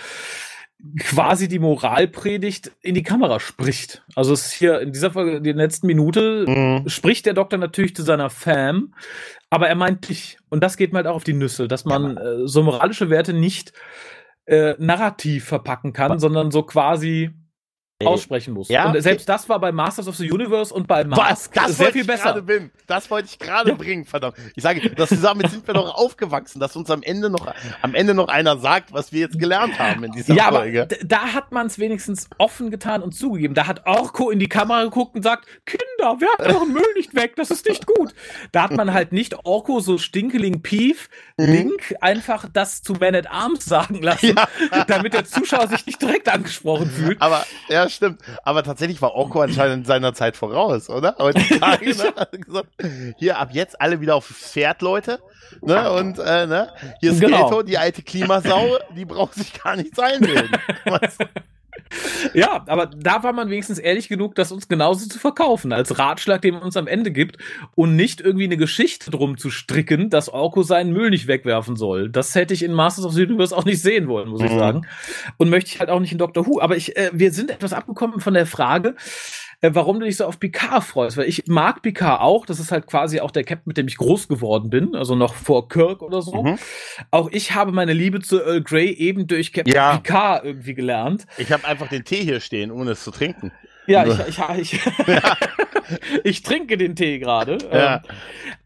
quasi die Moralpredigt in die Kamera spricht. Also es ist hier in dieser Folge, in der letzten Minute, mhm. spricht der Doktor natürlich zu seiner Fam, aber er meint dich. Und das geht mir halt auch auf die Nüsse, dass man äh, so moralische Werte nicht äh, narrativ verpacken kann, sondern so quasi aussprechen muss. Ja, und selbst das war bei Masters of the Universe und bei
Mars das sehr viel besser. Bin. Das wollte ich gerade ja. bringen, verdammt. Ich sage, das damit sind wir doch aufgewachsen, dass uns am Ende noch am Ende noch einer sagt, was wir jetzt gelernt haben in dieser ja, Folge.
Aber da hat man es wenigstens offen getan und zugegeben. Da hat Orko in die Kamera geguckt und sagt, Kinder, werft euren Müll nicht weg, das ist nicht gut. Da hat man halt nicht Orko so stinkeling Pief mhm. Link einfach das zu Man at Arms sagen lassen, ja. damit der Zuschauer sich nicht direkt angesprochen fühlt.
Aber ja, stimmt. Aber tatsächlich war Orko anscheinend in seiner Zeit voraus, oder? Heutzutage, ne? Hier ab jetzt alle wieder auf Pferd, Leute. Ne? Und äh, ne? hier ist genau. Gato, die alte Klimasau, die braucht sich gar nicht sein
ja, aber da war man wenigstens ehrlich genug, das uns genauso zu verkaufen, als Ratschlag, den man uns am Ende gibt und nicht irgendwie eine Geschichte drum zu stricken, dass Orko seinen Müll nicht wegwerfen soll. Das hätte ich in Masters of the Universe auch nicht sehen wollen, muss mhm. ich sagen. Und möchte ich halt auch nicht in Doctor Who. Aber ich, äh, wir sind etwas abgekommen von der Frage, äh, warum du dich so auf Picard freust. Weil ich mag Picard auch. Das ist halt quasi auch der Captain, mit dem ich groß geworden bin. Also noch vor Kirk oder so. Mhm. Auch ich habe meine Liebe zu Earl Grey eben durch Captain ja. Picard irgendwie gelernt.
Ich habe einfach den Tee hier stehen, ohne es zu trinken.
Ja, ich, ich, ich, ja. ich trinke den Tee gerade. Ja. Ähm,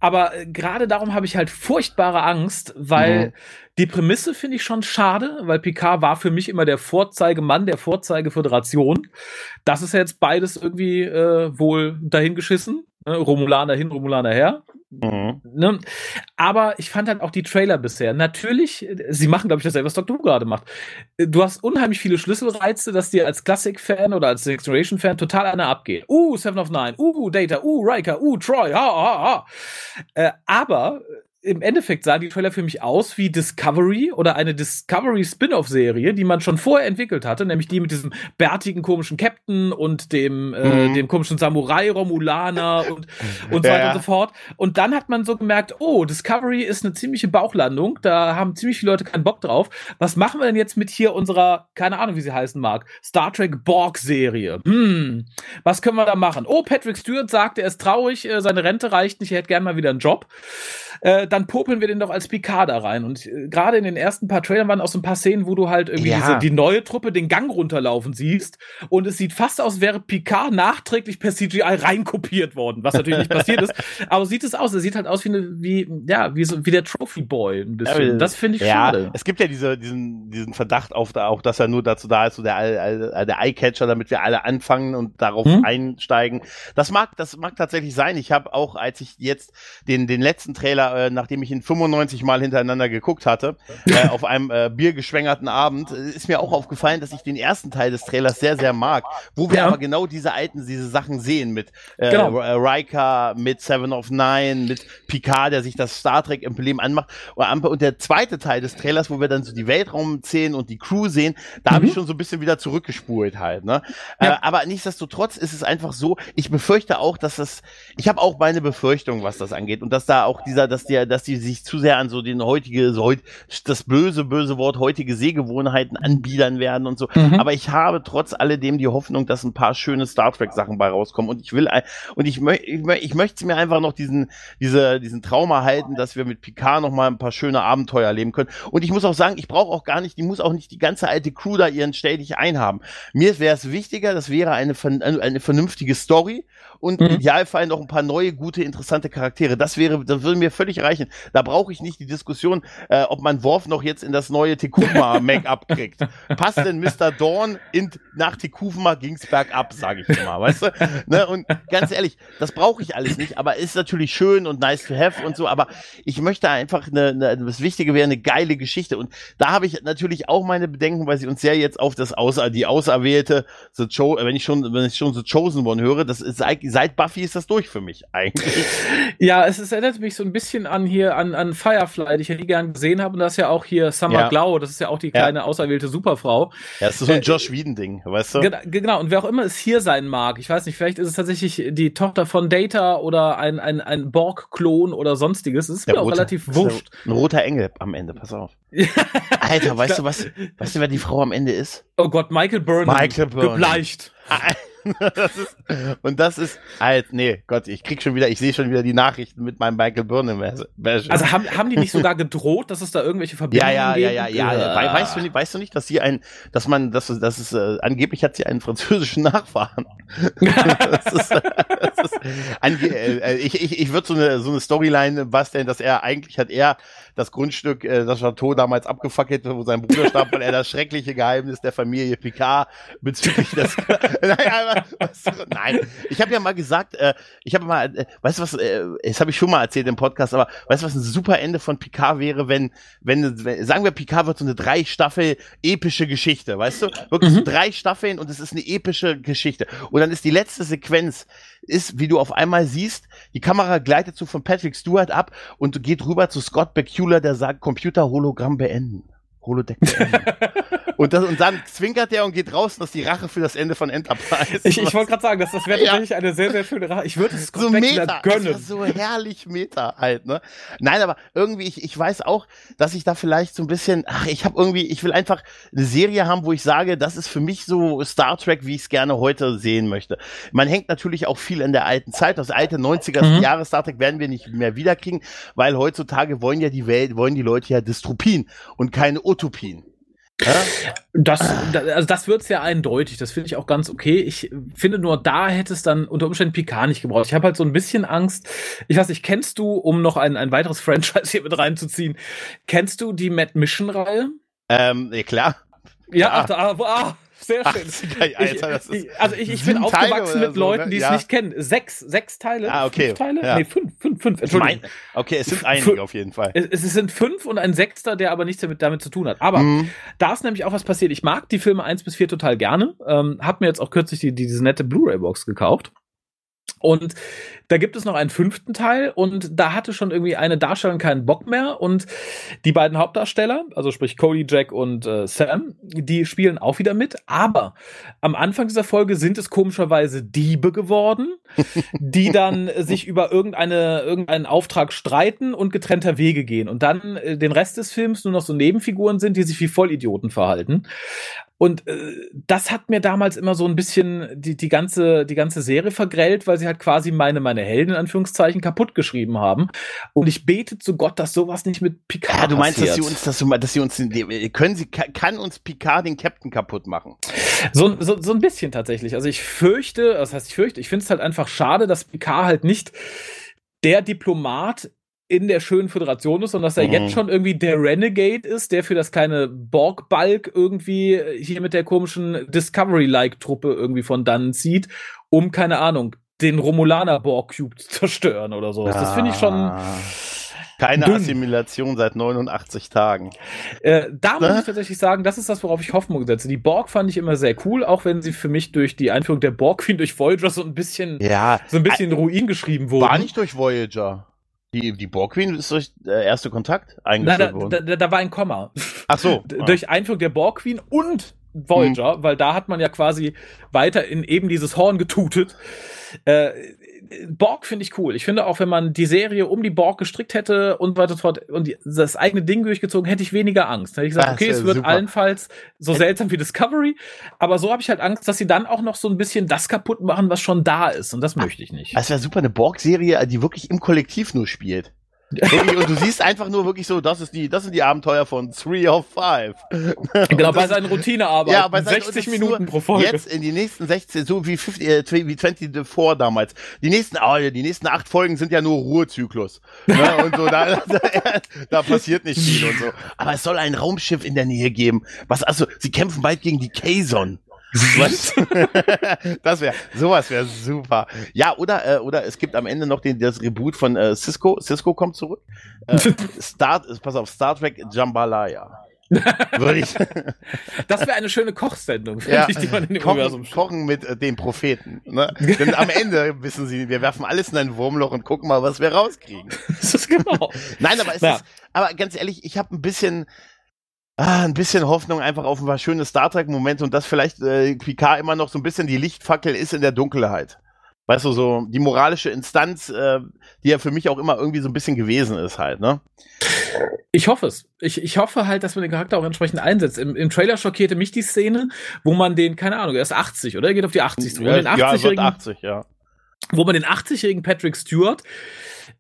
aber äh, gerade darum habe ich halt furchtbare Angst, weil mhm. die Prämisse finde ich schon schade, weil Picard war für mich immer der Vorzeigemann der Vorzeigeföderation. Das ist ja jetzt beides irgendwie äh, wohl dahingeschissen. Ne? Romulaner hin, Romulaner her. Mhm. Ne? Aber ich fand halt auch die Trailer bisher. Natürlich, sie machen, glaube ich, dasselbe, was Dr. Who gerade macht. Du hast unheimlich viele Schlüsselreize, dass dir als Classic-Fan oder als Next Generation-Fan total einer abgeht. Uh, Seven of Nine, uh, Data, uh, Riker, uh, Troy, ha, ha, ha. Äh, aber im Endeffekt sahen die Trailer für mich aus wie Discovery oder eine Discovery Spin-off-Serie, die man schon vorher entwickelt hatte, nämlich die mit diesem bärtigen komischen Captain und dem, äh, mhm. dem komischen Samurai Romulaner und, und so weiter und so fort. Und dann hat man so gemerkt, oh, Discovery ist eine ziemliche Bauchlandung, da haben ziemlich viele Leute keinen Bock drauf. Was machen wir denn jetzt mit hier unserer, keine Ahnung, wie sie heißen mag, Star Trek Borg-Serie? Hm, was können wir da machen? Oh, Patrick Stewart sagt, er ist traurig, äh, seine Rente reicht nicht, er hätte gerne mal wieder einen Job. Äh, dann popeln wir den doch als Picard da rein. Und äh, gerade in den ersten paar Trailern waren auch so ein paar Szenen, wo du halt irgendwie ja. diese, die neue Truppe den Gang runterlaufen siehst. Und es sieht fast aus, wäre Picard nachträglich per CGI reinkopiert worden, was natürlich nicht passiert ist. Aber sieht es aus, er sieht halt aus wie, eine, wie, ja, wie, so, wie der Trophy Boy ein bisschen. Ja, das finde ich ja, schade.
Es gibt ja diese, diesen, diesen Verdacht auf, auch, dass er nur dazu da ist, so der, der Eyecatcher, damit wir alle anfangen und darauf hm? einsteigen. Das mag, das mag tatsächlich sein. Ich habe auch, als ich jetzt den, den letzten Trailer äh, nachdem ich ihn 95 Mal hintereinander geguckt hatte, äh, auf einem äh, biergeschwängerten Abend, äh, ist mir auch aufgefallen, dass ich den ersten Teil des Trailers sehr, sehr mag, wo wir ja. aber genau diese alten, diese Sachen sehen mit äh, genau. Äh, Riker, mit Seven of Nine, mit Picard, der sich das Star Trek-Emblem anmacht. Und der zweite Teil des Trailers, wo wir dann so die Weltraumszenen und die Crew sehen, da mhm. habe ich schon so ein bisschen wieder zurückgespult halt. Ne? Ja. Äh, aber nichtsdestotrotz ist es einfach so, ich befürchte auch, dass das, ich habe auch meine Befürchtung, was das angeht und dass da auch dieser, dass die, dass die sich zu sehr an so den heutige, so heut, das böse, böse Wort heutige Sehgewohnheiten anbiedern werden und so. Mhm. Aber ich habe trotz alledem die Hoffnung, dass ein paar schöne Star Trek Sachen bei rauskommen und ich will, und ich, möchte ich, ich möchte mir einfach noch diesen, diese, diesen Traum erhalten, dass wir mit Picard noch mal ein paar schöne Abenteuer erleben können. Und ich muss auch sagen, ich brauche auch gar nicht, die muss auch nicht die ganze alte Crew da ihren ständig einhaben. Mir wäre es wichtiger, das wäre eine, eine vernünftige Story und mhm. im Idealfall noch ein paar neue, gute, interessante Charaktere. Das wäre, das würde mir völlig reichen. Da brauche ich nicht die Diskussion, äh, ob man Worf noch jetzt in das neue Tekuma Make-up kriegt. Passt denn Mr. Dawn in, nach Tekuma ging's bergab, sage ich mal, weißt du? Ne? Und ganz ehrlich, das brauche ich alles nicht, aber ist natürlich schön und nice to have und so, aber ich möchte einfach eine, eine das Wichtige wäre eine geile Geschichte und da habe ich natürlich auch meine Bedenken, weil sie uns sehr jetzt auf das Außer, die Auserwählte, The Cho wenn ich schon, wenn ich schon The Chosen One höre, das ist seit Buffy ist das durch für mich eigentlich.
Ja, es, es erinnert mich so ein bisschen an hier an, an Firefly, die ich ja nie gern gesehen habe. Und das ist ja auch hier Summer ja. Glau, das ist ja auch die kleine ja. auserwählte Superfrau.
Ja, das ist so ein äh, Josh Whedon-Ding, weißt du?
Genau, und wer auch immer es hier sein mag, ich weiß nicht, vielleicht ist es tatsächlich die Tochter von Data oder ein, ein, ein Borg-Klon oder sonstiges. Das ist Der mir rote, auch relativ wurscht.
Ein roter Engel am Ende, pass auf. Alter, weißt du was? Weißt du, wer die Frau am Ende ist?
Oh Gott, Michael Burnham.
Michael Burnham.
Gebleicht.
das ist, und das ist halt, nee, Gott, ich krieg schon wieder, ich sehe schon wieder die Nachrichten mit meinem Michael Burnham. Also
haben, haben die nicht sogar gedroht, dass es da irgendwelche Verbindungen
ja, ja, ja, ja, ja, ja. Weißt du nicht, weißt du nicht, dass sie ein, dass man, dass, dass es, äh, angeblich hat sie einen französischen Nachfahren. das ist, das ist, ange, äh, ich, ich, ich würde so eine, so eine Storyline basteln, dass er, eigentlich hat er das Grundstück, äh, das Chateau damals abgefackelt, wo sein Bruder starb, weil er das schreckliche Geheimnis der Familie Picard bezüglich des, naja, was, nein, ich habe ja mal gesagt, äh, ich habe mal, äh, weißt du was, äh, das habe ich schon mal erzählt im Podcast, aber weißt du was ein super Ende von Picard wäre, wenn, wenn, wenn sagen wir Picard wird so eine drei Staffel epische Geschichte, weißt du, wirklich mhm. so drei Staffeln und es ist eine epische Geschichte. Und dann ist die letzte Sequenz ist, wie du auf einmal siehst, die Kamera gleitet so von Patrick Stewart ab und geht rüber zu Scott Bakula, der sagt Computer Hologramm beenden. Holodeck. Und, das, und dann zwinkert er und geht raus. Das ist die Rache für das Ende von Enterprise.
Ich, ich wollte gerade sagen, das, das wäre ja. tatsächlich eine sehr, sehr schöne Rache. Ich würde es
so Meta, gönnen. so herrlich Meta halt, ne? Nein, aber irgendwie, ich, ich weiß auch, dass ich da vielleicht so ein bisschen, ach, ich habe irgendwie, ich will einfach eine Serie haben, wo ich sage, das ist für mich so Star Trek, wie ich es gerne heute sehen möchte. Man hängt natürlich auch viel in der alten Zeit. Das alte 90er mhm. Jahre Star Trek werden wir nicht mehr wiederkriegen, weil heutzutage wollen ja die Welt, wollen die Leute ja Dystropien und keine Utopien.
Das, also das wird's ja eindeutig. Das finde ich auch ganz okay. Ich finde nur, da hätte es dann unter Umständen Picard nicht gebraucht. Ich habe halt so ein bisschen Angst. Ich weiß nicht, kennst du, um noch ein, ein weiteres Franchise hier mit reinzuziehen, kennst du die Mad Mission Reihe?
Ähm, nee, klar.
Ja, ach, ah, ah, sehr schön. Ach, Alter, ich, ich, also ich, ich bin aufgewachsen mit so, Leuten, die es nicht kennen. Sechs, sechs Teile.
Ah, okay.
Fünf Teile? Ja. Nee, fünf, fünf, fünf. Entschuldigung. Mein,
okay, es sind einige auf jeden Fall.
Es, es, sind fünf und ein Sechster, der aber nichts damit, damit zu tun hat. Aber mhm. da ist nämlich auch was passiert. Ich mag die Filme eins bis vier total gerne. Ähm, hab mir jetzt auch kürzlich die, die diese nette Blu-ray-Box gekauft. Und da gibt es noch einen fünften Teil und da hatte schon irgendwie eine Darstellung keinen Bock mehr und die beiden Hauptdarsteller, also sprich Cody, Jack und äh, Sam, die spielen auch wieder mit, aber am Anfang dieser Folge sind es komischerweise Diebe geworden, die dann sich über irgendeine, irgendeinen Auftrag streiten und getrennter Wege gehen und dann äh, den Rest des Films nur noch so Nebenfiguren sind, die sich wie Vollidioten verhalten. Und äh, das hat mir damals immer so ein bisschen die, die, ganze, die ganze Serie vergrellt, weil sie halt quasi meine, meine Helden in Anführungszeichen kaputt geschrieben haben. Und ich bete zu Gott, dass sowas nicht mit Picard
Ja, du meinst,
passiert.
dass sie uns, dass, du, dass sie uns, können sie, kann uns Picard den Captain kaputt machen?
So, so, so ein bisschen tatsächlich. Also ich fürchte, das heißt, ich fürchte, ich finde es halt einfach schade, dass Picard halt nicht der Diplomat in der schönen Föderation ist, sondern dass er
Mhm.
jetzt schon irgendwie der Renegade ist, der für das kleine Borg-Balk irgendwie hier mit der komischen Discovery-like-Truppe irgendwie von dann zieht, um, keine Ahnung, den Romulaner Borg-Cube zu zerstören oder so. Das finde ich schon.
Ah. Keine
dünn.
Assimilation seit 89 Tagen.
Äh, da muss
Ne?
ich tatsächlich sagen, das ist das, worauf ich Hoffnung setze. Die Borg fand ich immer sehr cool, auch wenn sie für mich durch die Einführung der Borg Queen durch Voyager so ein bisschen,
Ja,
so ein bisschen in Ruin geschrieben wurde.
war nicht durch Voyager. Die, die Borg Queen ist durch äh, erste Kontakt
Nein,
eingeführt
da,
worden.
da, da, war ein Komma.
Ach so.
D- Durch Einführung der Borg Queen und Voyager, weil da hat man ja quasi weiter in eben dieses Horn getutet. Äh, Borg finde ich cool. Ich finde auch, wenn man die Serie um die Borg gestrickt hätte und weiter fort und die, das eigene Ding durchgezogen, hätte ich weniger Angst. Hätte ich gesagt,
Das
okay, es wird
super.
allenfalls so seltsam wie Discovery, aber so habe ich halt Angst, dass sie dann auch noch so ein bisschen das kaputt machen, was schon da ist. Und das möchte ich nicht.
Das wäre super, eine Borg-Serie, die wirklich im Kollektiv nur spielt. Wirklich, und du siehst einfach nur wirklich so, das ist die, das sind die Abenteuer von Three of Five.
Genau, bei seinen Routinearbeiten.
Ja, bei seinen-
60
und das ist
Minuten pro Folge.
Jetzt in die nächsten 16, so wie, 50, äh, wie 24 damals. Die nächsten, oh, die nächsten acht Folgen sind ja nur Ruhezyklus. Ne? Und so, da, da, da passiert nicht viel und so. Aber es soll ein Raumschiff in der Nähe geben. Was, also, sie kämpfen bald gegen die Kazon. Was? das wäre, sowas wäre super. Ja, oder, äh, oder es gibt am Ende noch den, das Reboot von äh, Cisco. Cisco kommt zurück. Äh, Star, pass auf, Star Trek Jambalaya. Würde ich.
Das wäre eine schöne Kochsendung,
Ja,
ich, die man in dem
kochen,
Universum schickt.
kochen mit äh, den Propheten. Ne? Denn am Ende wissen sie, wir werfen alles in ein Wurmloch und gucken mal, was wir rauskriegen.
Das ist genau.
Nein, aber es
Ja.
ist, aber ganz ehrlich, ich habe ein bisschen, ah, ein bisschen Hoffnung einfach auf ein paar schöne Star Trek Momente und dass vielleicht äh, Picard immer noch so ein bisschen die Lichtfackel ist in der Dunkelheit. Weißt du, so die moralische Instanz, äh, die ja für mich auch immer irgendwie so ein bisschen gewesen ist halt, ne?
Ich hoffe es. Ich, ich hoffe halt, dass man den Charakter auch entsprechend einsetzt. Im, Im Trailer schockierte mich die Szene, wo man den, keine Ahnung, er ist 80, oder? Er geht auf die 80 zu. Wo man den
ja, wird
80-jährigen
80, ja.
Wo man den 80-jährigen Patrick Stewart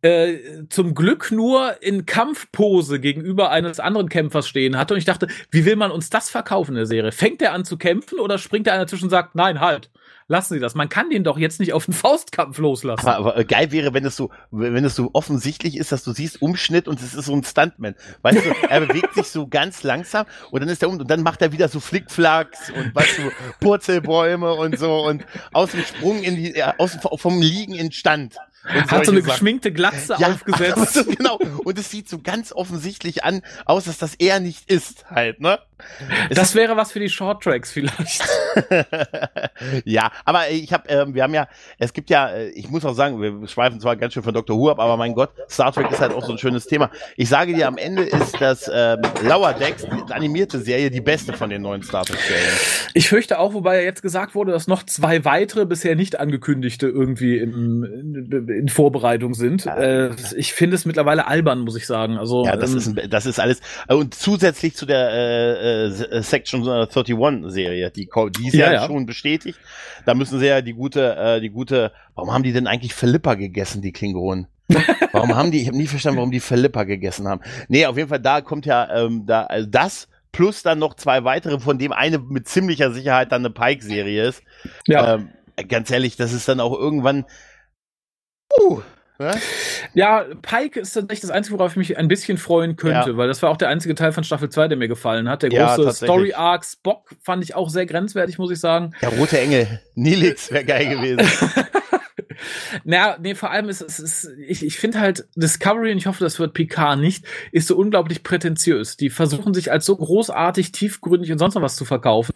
äh, zum Glück nur in Kampfpose gegenüber eines anderen Kämpfers stehen hatte. Und ich dachte, wie will man uns das verkaufen in der Serie? Fängt er an zu kämpfen oder springt er einer zwischen und sagt, nein, halt, lassen Sie das. Man kann den doch jetzt nicht auf den Faustkampf loslassen.
Aber, aber geil wäre, wenn es so, wenn es so offensichtlich ist, dass du siehst Umschnitt und es ist so ein Stuntman. Weißt du, er bewegt sich so ganz langsam und dann ist er um und dann macht er wieder so Flickflacks und weißt du, Purzelbäume und so und aus dem Sprung in die, äh, aus, vom Liegen in Stand.
Hat so eine
Sachen.
geschminkte Glatze
Ja,
aufgesetzt.
so, genau. Und es sieht so ganz offensichtlich an, aus, dass das er nicht ist, halt, ne? Es
Das wäre was für die Shorttracks vielleicht.
ja, aber ich habe, ähm, wir haben ja, es gibt ja, äh, ich muss auch sagen, wir schweifen zwar ganz schön von Dr. Who ab, aber mein Gott, Star Trek ist halt auch so ein schönes Thema. Ich sage dir, am Ende ist das ähm, Lower Decks, die animierte Serie, die beste von den neuen Star Trek-Serien.
Ich fürchte auch, wobei ja jetzt gesagt wurde, dass noch zwei weitere bisher nicht angekündigte irgendwie in, in, Vorbereitung sind.
Ja.
Äh, ich finde es mittlerweile albern, muss ich sagen. Also
Ja, das
ähm,
ist, das ist alles. äh, Und zusätzlich zu der äh, äh, Section 31-Serie, die, ko- die ist ja,
Ja, ja.
schon bestätigt. Da müssen sie ja die gute, äh, die gute, warum haben die denn eigentlich Philippa gegessen, die Klingonen? warum haben die, ich habe nie verstanden, warum die Philippa gegessen haben. Nee, auf jeden Fall, da kommt ja ähm, da also das plus dann noch zwei weitere, von dem eine mit ziemlicher Sicherheit dann eine Pike-Serie ist.
ja.
Ähm, ganz ehrlich, das ist dann auch irgendwann. Uh, ne?
ja, Pike ist tatsächlich das Einzige, worauf ich mich ein bisschen freuen könnte,
Ja.
weil das war auch der einzige Teil von Staffel 2, der mir gefallen hat. Der
Ja,
große
tatsächlich.
Story-Arc Spock fand ich auch sehr grenzwertig, muss ich sagen.
Der rote Engel, Nilix wäre geil gewesen.
Naja, nee, vor allem ist es, ist, ich, ich finde halt Discovery, und ich hoffe, das wird Picard nicht, ist so unglaublich prätentiös. Die versuchen sich als so großartig, tiefgründig und sonst noch was zu verkaufen,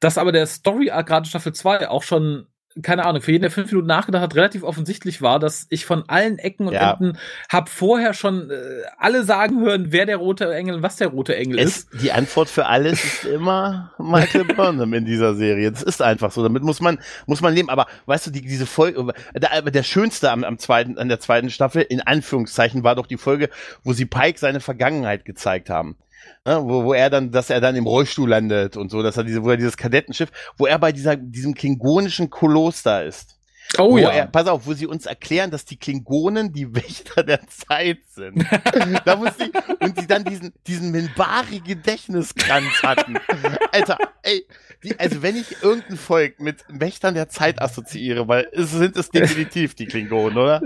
dass aber der Story Arc gerade Staffel 2 auch schon keine Ahnung, für jeden, der fünf Minuten nachgedacht hat, relativ offensichtlich war, dass ich von allen Ecken und ja. Enden hab vorher schon äh, alle sagen hören, wer der rote Engel und was der rote Engel es, ist.
Die Antwort für alles ist immer Michael Burnham in dieser Serie. Das ist einfach so. Damit muss man, muss man leben. Aber weißt du, die, diese Folge, der, der schönste am, am zweiten, an der zweiten Staffel, in Anführungszeichen, war doch die Folge, wo sie Pike seine Vergangenheit gezeigt haben. Ne, wo, wo er dann, dass er dann im Rollstuhl landet und so, dass er diese, wo er dieses Kadettenschiff, wo er bei dieser, diesem klingonischen Koloss da ist. Oh wo ja. Er, pass auf, wo sie uns erklären, dass die Klingonen die Wächter der Zeit sind. da muss sie, und sie dann diesen, diesen Minbari-Gedächtniskranz hatten. Alter, ey, die, also wenn ich irgendein Volk mit Wächtern der Zeit assoziiere, weil es sind es definitiv die Klingonen, oder?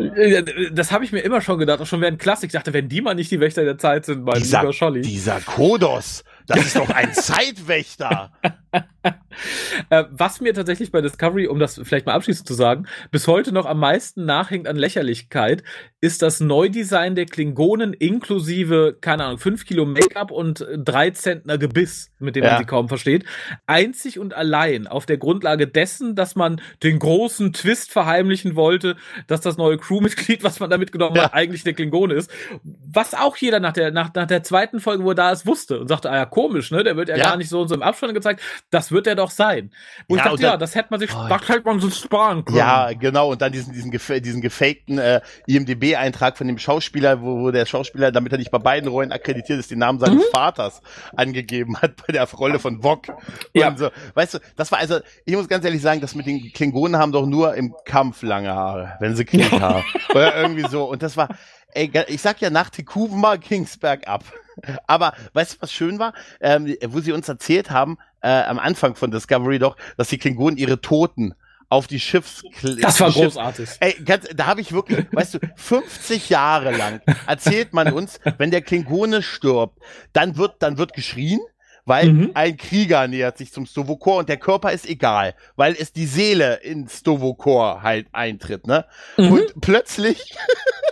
Das habe ich mir immer schon gedacht, auch schon während Klassik. Ich dachte, wenn die mal nicht die Wächter der Zeit sind, mein
dieser, lieber Scholli. Dieser Kodos, das ist doch ein Zeitwächter.
äh, was mir tatsächlich bei Discovery, um das vielleicht mal abschließend zu sagen, bis heute noch am meisten nachhängt an Lächerlichkeit, ist das Neudesign der Klingonen inklusive, keine Ahnung, fünf Kilo Make-up und drei Zentner Gebiss, mit dem ja. man sie kaum versteht. Einzig und allein auf der Grundlage dessen, dass man den großen Twist verheimlichen wollte, dass das neue Crewmitglied, was man da mitgenommen ja. hat, eigentlich der Klingone ist. Was auch jeder nach der, nach, nach der zweiten Folge, wo er da ist, wusste und sagte, ah ja, komisch, ne? Der wird ja, ja. gar nicht so so im Abstand gezeigt. Das wird er doch sein. Wo ja, ich dachte, ja, das hätte man sich, oh, da hätte man so sparen können.
Ja, genau. Und dann diesen, diesen, diesen gefakten äh, IMDB-Eintrag von dem Schauspieler, wo, wo der Schauspieler, damit er nicht bei beiden Rollen akkreditiert ist, den Namen seines mhm. Vaters angegeben hat bei der Rolle von Wok. Ja. So. Weißt du, das war also, ich muss ganz ehrlich sagen, das mit den Klingonen haben doch nur im Kampf lange Haare, wenn sie Krieg haben. Oder irgendwie so. Und das war, ey, ich sag ja, nach Tikuvma ging's bergab. Aber weißt du, was schön war? Ähm, wo sie uns erzählt haben, äh, am Anfang von Discovery doch, dass die Klingonen ihre Toten auf die Schiffs
Das war Schiff großartig.
Ey, ganz, da habe ich wirklich, weißt du, 50 Jahre lang erzählt man uns, wenn der Klingone stirbt, dann wird dann wird geschrien, weil mhm. ein Krieger nähert sich zum Stovokor und der Körper ist egal, weil es die Seele in Stovokor halt eintritt, ne? Mhm. Und plötzlich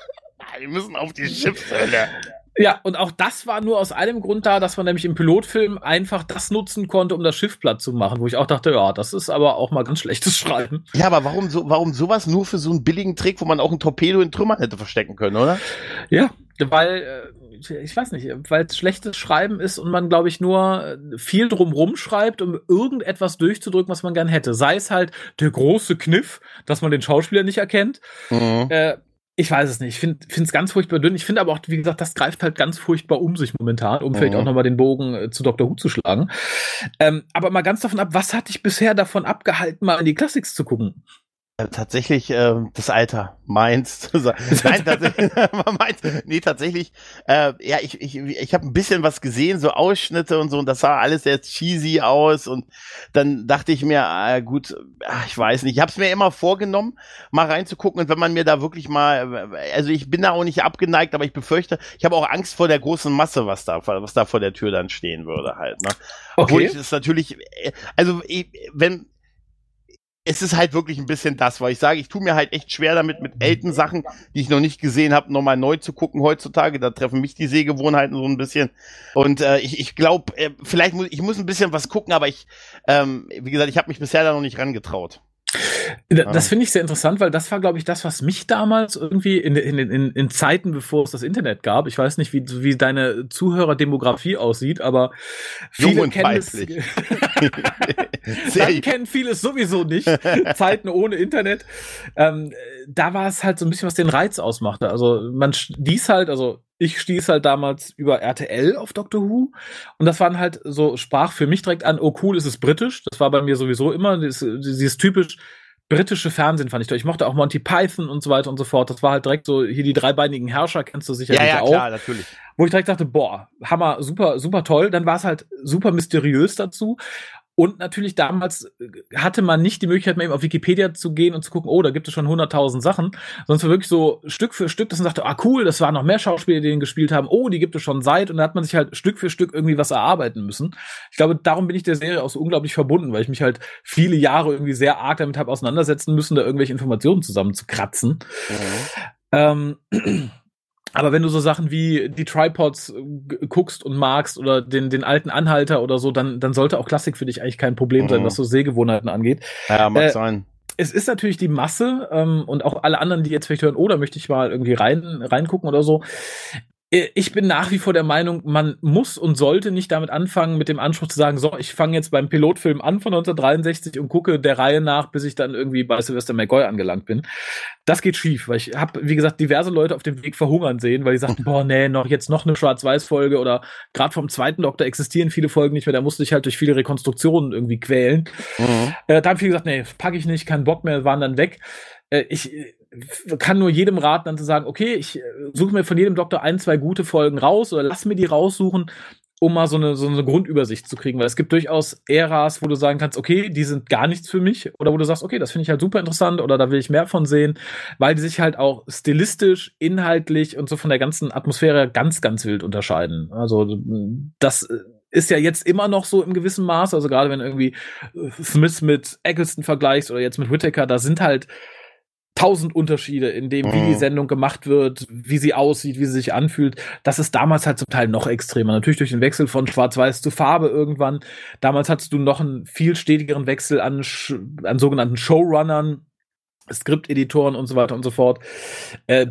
wir müssen auf die Schiffshölle.
Ja, und auch das war nur aus einem Grund da, dass man nämlich im Pilotfilm einfach das nutzen konnte, um das Schiff platt zu machen, wo ich auch dachte, ja, das ist aber auch mal ganz schlechtes Schreiben.
Ja, aber warum so, warum sowas nur für so einen billigen Trick, wo man auch ein Torpedo in Trümmern hätte verstecken können, oder?
Ja, weil, äh, ich weiß nicht, weil es schlechtes Schreiben ist und man, glaube ich, nur äh, viel drumrum schreibt, um irgendetwas durchzudrücken, was man gern hätte. Sei es halt der große Kniff, dass man den Schauspieler nicht erkennt. Mhm. Äh, ich weiß es nicht. Ich finde es ganz furchtbar dünn. Ich finde aber auch, wie gesagt, das greift halt ganz furchtbar um sich momentan, um mhm. vielleicht auch nochmal den Bogen äh, zu Dr. Who zu schlagen. Ähm, aber mal ganz davon ab, was hat dich bisher davon abgehalten, mal in die Classics zu gucken?
Äh, tatsächlich äh, das Alter meins Nein, tatsächlich, meins. Nee, tatsächlich. Äh, ja, ich ich ich habe ein bisschen was gesehen, so Ausschnitte und so, und das sah alles sehr cheesy aus. Und dann dachte ich mir, äh, gut, ach, ich weiß nicht. Ich habe es mir immer vorgenommen, mal reinzugucken. Und wenn man mir da wirklich mal, also ich bin da auch nicht abgeneigt, aber ich befürchte, ich habe auch Angst vor der großen Masse, was da, was da vor der Tür dann stehen würde halt. Ne? Okay. Obwohl ich es natürlich, äh, also ich, wenn es ist halt wirklich ein bisschen das, weil ich sage, ich tue mir halt echt schwer damit, mit älten Sachen, die ich noch nicht gesehen habe, nochmal neu zu gucken heutzutage. Da treffen mich die Sehgewohnheiten so ein bisschen. Und äh, ich, ich glaube, äh, vielleicht muss ich muss ein bisschen was gucken, aber ich, ähm, wie gesagt, ich habe mich bisher da noch nicht rangetraut.
Das finde ich sehr interessant, weil das war, glaube ich, das, was mich damals irgendwie in, in, in, in Zeiten, bevor es das Internet gab, ich weiß nicht, wie, wie deine Zuhörerdemografie aussieht, aber viele kennen es. dann kennen viele es sowieso nicht. Zeiten ohne Internet. Ähm, da war es halt so ein bisschen, was den Reiz ausmachte. Also man stieß halt, also ich stieß halt damals über RTL auf Doctor Who und das waren halt so, sprach für mich direkt an, oh cool, ist es britisch. Das war bei mir sowieso immer dieses, typisch britische Fernsehen fand ich toll. Ich mochte auch Monty Python und so weiter und so fort. Das war halt direkt so, hier die dreibeinigen Herrscher kennst du sicherlich ja, ja, auch. Ja, klar, natürlich. Wo ich direkt dachte, boah, Hammer, super, super toll. Dann war es halt super mysteriös dazu. Und natürlich damals äh, hatte man nicht die Möglichkeit, mehr eben auf Wikipedia zu gehen und zu gucken, oh, da gibt es schon 100.000 Sachen. Sonst war wirklich so Stück für Stück, dass man sagte, ah cool, das waren noch mehr Schauspieler, die den gespielt haben. Oh, die gibt es schon seit. Und da hat man sich halt Stück für Stück irgendwie was erarbeiten müssen. Ich glaube, darum bin ich der Serie auch so unglaublich verbunden, weil ich mich halt viele Jahre irgendwie sehr arg damit habe auseinandersetzen müssen, da irgendwelche Informationen zusammenzukratzen. Mhm. Ähm, aber wenn du so Sachen wie die Tripods äh, guckst und magst oder den, den alten Anhalter oder so, dann, dann sollte auch Klassik für dich eigentlich kein Problem mhm. sein, was so Sehgewohnheiten angeht.
Ja, mag äh, sein.
es ist natürlich die Masse ähm, und auch alle anderen, die jetzt vielleicht hören, oder oh, möchte ich mal irgendwie rein reingucken oder so. Äh, ich bin nach wie vor der Meinung, man muss und sollte nicht damit anfangen, mit dem Anspruch zu sagen, so, ich fange jetzt beim Pilotfilm an von 1963 und gucke der Reihe nach, bis ich dann irgendwie bei Sylvester McCoy angelangt bin. Das geht schief, weil ich habe, wie gesagt, diverse Leute auf dem Weg verhungern sehen, weil die sagten, boah, nee, noch jetzt noch eine Schwarz-Weiß-Folge oder gerade vom zweiten Doktor existieren viele Folgen nicht mehr, da musste ich halt durch viele Rekonstruktionen irgendwie quälen. Mhm. Äh, da haben viele gesagt, nee, packe ich nicht, keinen Bock mehr, waren dann weg. Äh, ich kann nur jedem raten, dann zu sagen, okay, ich äh, suche mir von jedem Doktor ein, zwei gute Folgen raus oder lass mir die raussuchen, um mal so eine, so eine Grundübersicht zu kriegen. Weil es gibt durchaus Äras, wo du sagen kannst, okay, die sind gar nichts für mich. Oder wo du sagst, okay, das finde ich halt super interessant oder da will ich mehr von sehen, weil die sich halt auch stilistisch, inhaltlich und so von der ganzen Atmosphäre ganz, ganz wild unterscheiden. Also das äh, ist ja jetzt immer noch so im gewissen Maß. Also gerade wenn irgendwie äh, Smith mit Eccleston vergleichst oder jetzt mit Whittaker, da sind halt tausend Unterschiede in dem, wie die mhm. Sendung gemacht wird, wie sie aussieht, wie sie sich anfühlt. Das ist damals halt zum Teil noch extremer. Natürlich durch den Wechsel von Schwarz-Weiß zu Farbe irgendwann. Damals hattest du noch einen viel stetigeren Wechsel an, an sogenannten Showrunnern, Skripteditoren und so weiter und so fort. Äh,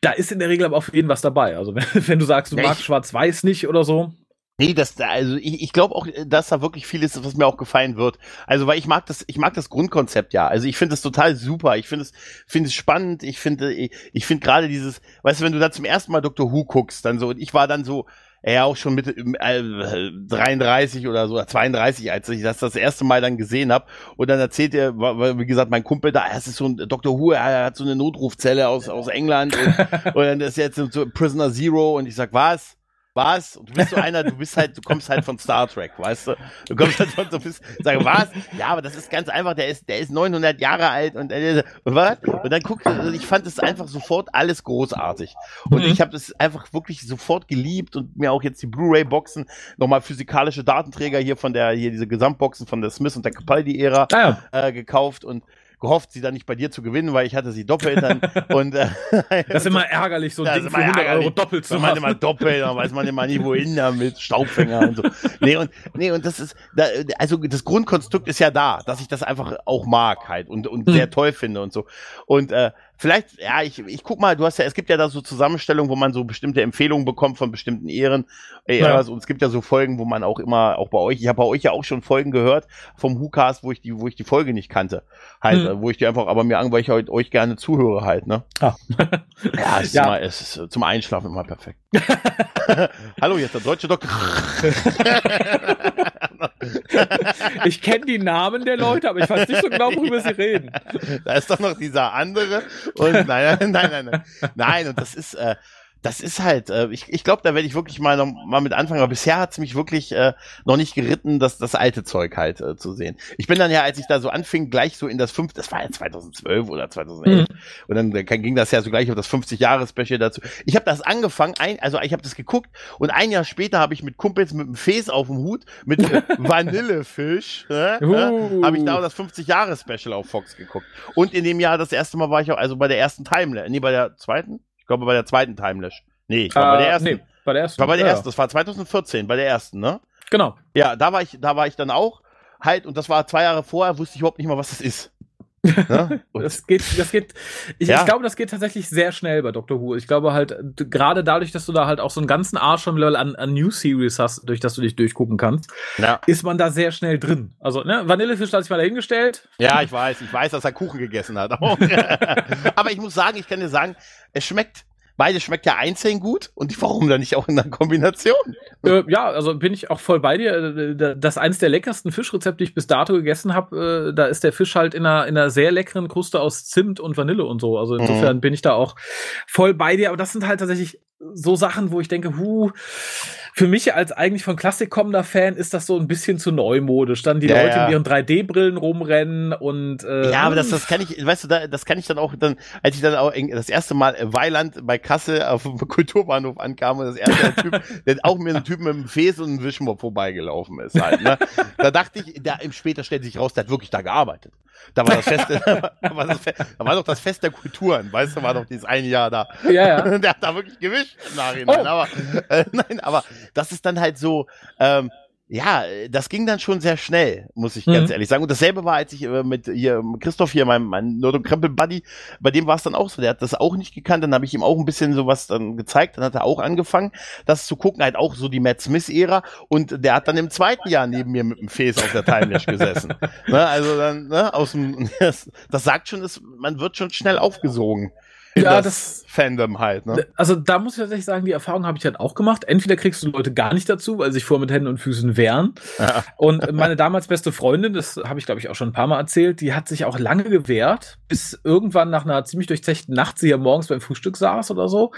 da ist in der Regel aber auf jeden was dabei. Also wenn, wenn du sagst, du ja, magst Schwarz-Weiß nicht oder so,
Nee, das, also ich, ich glaube auch, dass da wirklich viel ist, was mir auch gefallen wird. Also, weil ich mag das, ich mag das Grundkonzept ja. Also ich finde es total super. Ich finde es, finde es spannend. Ich finde, ich, ich finde gerade dieses, weißt du, wenn du da zum ersten Mal Dr. Who guckst, dann so, und ich war dann so, ja auch schon mit äh, 33 oder so, 32, als ich das das erste Mal dann gesehen habe. Und dann erzählt er, wie gesagt, mein Kumpel da, es ist so ein Dr. Who, er hat so eine Notrufzelle aus, aus England und, und dann ist jetzt so Prisoner Zero und ich sag, was? Was? Und du bist so einer, du bist halt, du kommst halt von Star Trek, weißt du? Du kommst halt von, du bist, sag, was? Ja, aber das ist ganz einfach, der ist, der ist 900 Jahre alt und, äh, und was? Und dann guck, also ich fand es einfach sofort alles großartig. Und mhm. ich habe das einfach wirklich sofort geliebt und mir auch jetzt die Blu-ray-Boxen, nochmal physikalische Datenträger hier von der, hier diese Gesamtboxen von der Smith und der Capaldi-Ära ah, ja. äh, gekauft und gehofft, sie dann nicht bei dir zu gewinnen, weil ich hatte sie doppelt dann. und,
äh, das ist immer ärgerlich, so ein Ding für 100 ärgerlich. Euro doppelt zu
machen. immer doppelt, dann weiß man immer nie, wohin damit, Staubfänger und so. Nee, und, nee, und das ist, da, also das Grundkonstrukt ist ja da, dass ich das einfach auch mag halt und, und hm. sehr toll finde und so. Und äh, vielleicht, ja, ich, ich guck mal, du hast ja, es gibt ja da so Zusammenstellungen, wo man so bestimmte Empfehlungen bekommt von bestimmten Ehren. Äh, ja. Und es gibt ja so Folgen, wo man auch immer, auch bei euch, ich habe bei euch ja auch schon Folgen gehört vom WhoCast, wo ich die, wo ich die Folge nicht kannte. Halt, hm. wo ich die einfach, aber mir an, weil ich halt euch gerne zuhöre halt, ne? Ah. ja, es ist, ja. Immer, es ist zum Einschlafen immer perfekt. Hallo, jetzt der deutsche Doktor.
ich kenne die Namen der Leute, aber ich weiß nicht so genau, worüber sie reden.
Da ist doch noch dieser andere und nein, nein, nein, nein, nein. und das ist, äh, das ist halt, äh, ich, ich glaube, da werde ich wirklich mal noch mal mit anfangen. Aber bisher hat es mich wirklich äh, noch nicht geritten, das, das alte Zeug halt äh, zu sehen. Ich bin dann ja, als ich da so anfing, gleich so in das fünf, das war ja 2012 oder 2011. Mhm. Und dann, dann ging das ja so gleich auf das 50-Jahre-Special dazu. Ich habe das angefangen, ein, also ich habe das geguckt und ein Jahr später habe ich mit Kumpels mit einem Fes auf dem Hut, mit Vanillefisch, äh, uh. habe ich da auch das 50-Jahre-Special auf Fox geguckt. Und in dem Jahr das erste Mal war ich auch, also bei der ersten Timeless, nee, bei der zweiten? Glaube bei der zweiten Timelash. Nee, ich war uh, bei der äh, ersten. Nee,
bei der ersten.
War bei der ja. ersten. Das war 2014, bei der ersten, ne?
Genau.
Ja, da war ich, da war ich dann auch halt und das war zwei Jahre vorher, wusste ich überhaupt nicht mal, was das ist.
Ne? das geht, das geht, ich, ja. ich, glaube, das geht tatsächlich sehr schnell bei Dr. Who. Ich glaube halt, gerade dadurch, dass du da halt auch so einen ganzen Arsch schon an, an New Series hast, durch das du dich durchgucken kannst, ja. ist man da sehr schnell drin. Also, ne, Vanillefisch hat sich mal dahingestellt.
Ja, ich weiß, ich weiß, dass er Kuchen gegessen hat. Aber ich muss sagen, ich kann dir sagen, es schmeckt Beide schmeckt ja einzeln gut und warum dann nicht auch in der Kombination?
Äh, ja, also bin ich auch voll bei dir. Äh, das eins der leckersten Fischrezepte, die ich bis dato gegessen habe. Äh, da ist der Fisch halt in einer, in einer sehr leckeren Kruste aus Zimt und Vanille und so. Also insofern mhm. bin ich da auch voll bei dir. Aber das sind halt tatsächlich so Sachen, wo ich denke, huh, für mich als eigentlich von Klassik kommender Fan ist das so ein bisschen zu neumodisch. Dann die ja, Leute ja. in ihren 3D-Brillen rumrennen und
äh, Ja, aber das, das kann ich, weißt du, da, das kann ich dann auch dann, als ich dann auch das erste Mal Weiland bei Kassel auf dem Kulturbahnhof ankam und das erste Typ, der auch mir ein Typ mit einem Fes und einem Wischmopp vorbeigelaufen ist halt, ne? Da dachte ich, da später stellt sich raus, der hat wirklich da gearbeitet. Da war das Fest, da, war das, da war doch das Fest der Kulturen, weißt du, war doch dieses eine Jahr da. Ja, ja. Der hat da wirklich gewischt im Nachhinein. Oh. Aber äh, nein, aber das ist dann halt so, ähm, ja, das ging dann schon sehr schnell, muss ich ganz
Mhm.
ehrlich sagen. Und dasselbe war, als ich äh, mit hier mit Christoph hier, meinem mein Nerd und Krempel Buddy, bei dem war es dann auch so. Der hat das auch nicht gekannt. Dann habe ich ihm auch ein bisschen sowas dann gezeigt. Dann hat er auch angefangen, das zu gucken. Halt auch so die Matt Smith-Ära. Und der hat dann im zweiten Jahr neben mir mit dem Fäß auf der Timelash gesessen. ne, also dann, ne, aus dem, das, das sagt schon, ist, man wird schon schnell aufgesogen.
Ja,
das, Fandom halt, ne?
Also da muss ich tatsächlich sagen, die Erfahrung habe ich halt auch gemacht. Entweder kriegst du Leute gar nicht dazu, weil sie sich vor mit Händen und Füßen wehren.
Ja.
Und meine damals beste Freundin, das habe ich glaube ich auch schon ein paar Mal erzählt, die hat sich auch lange gewehrt, bis irgendwann nach einer ziemlich durchzechten Nacht sie ja morgens beim Frühstück saß oder so.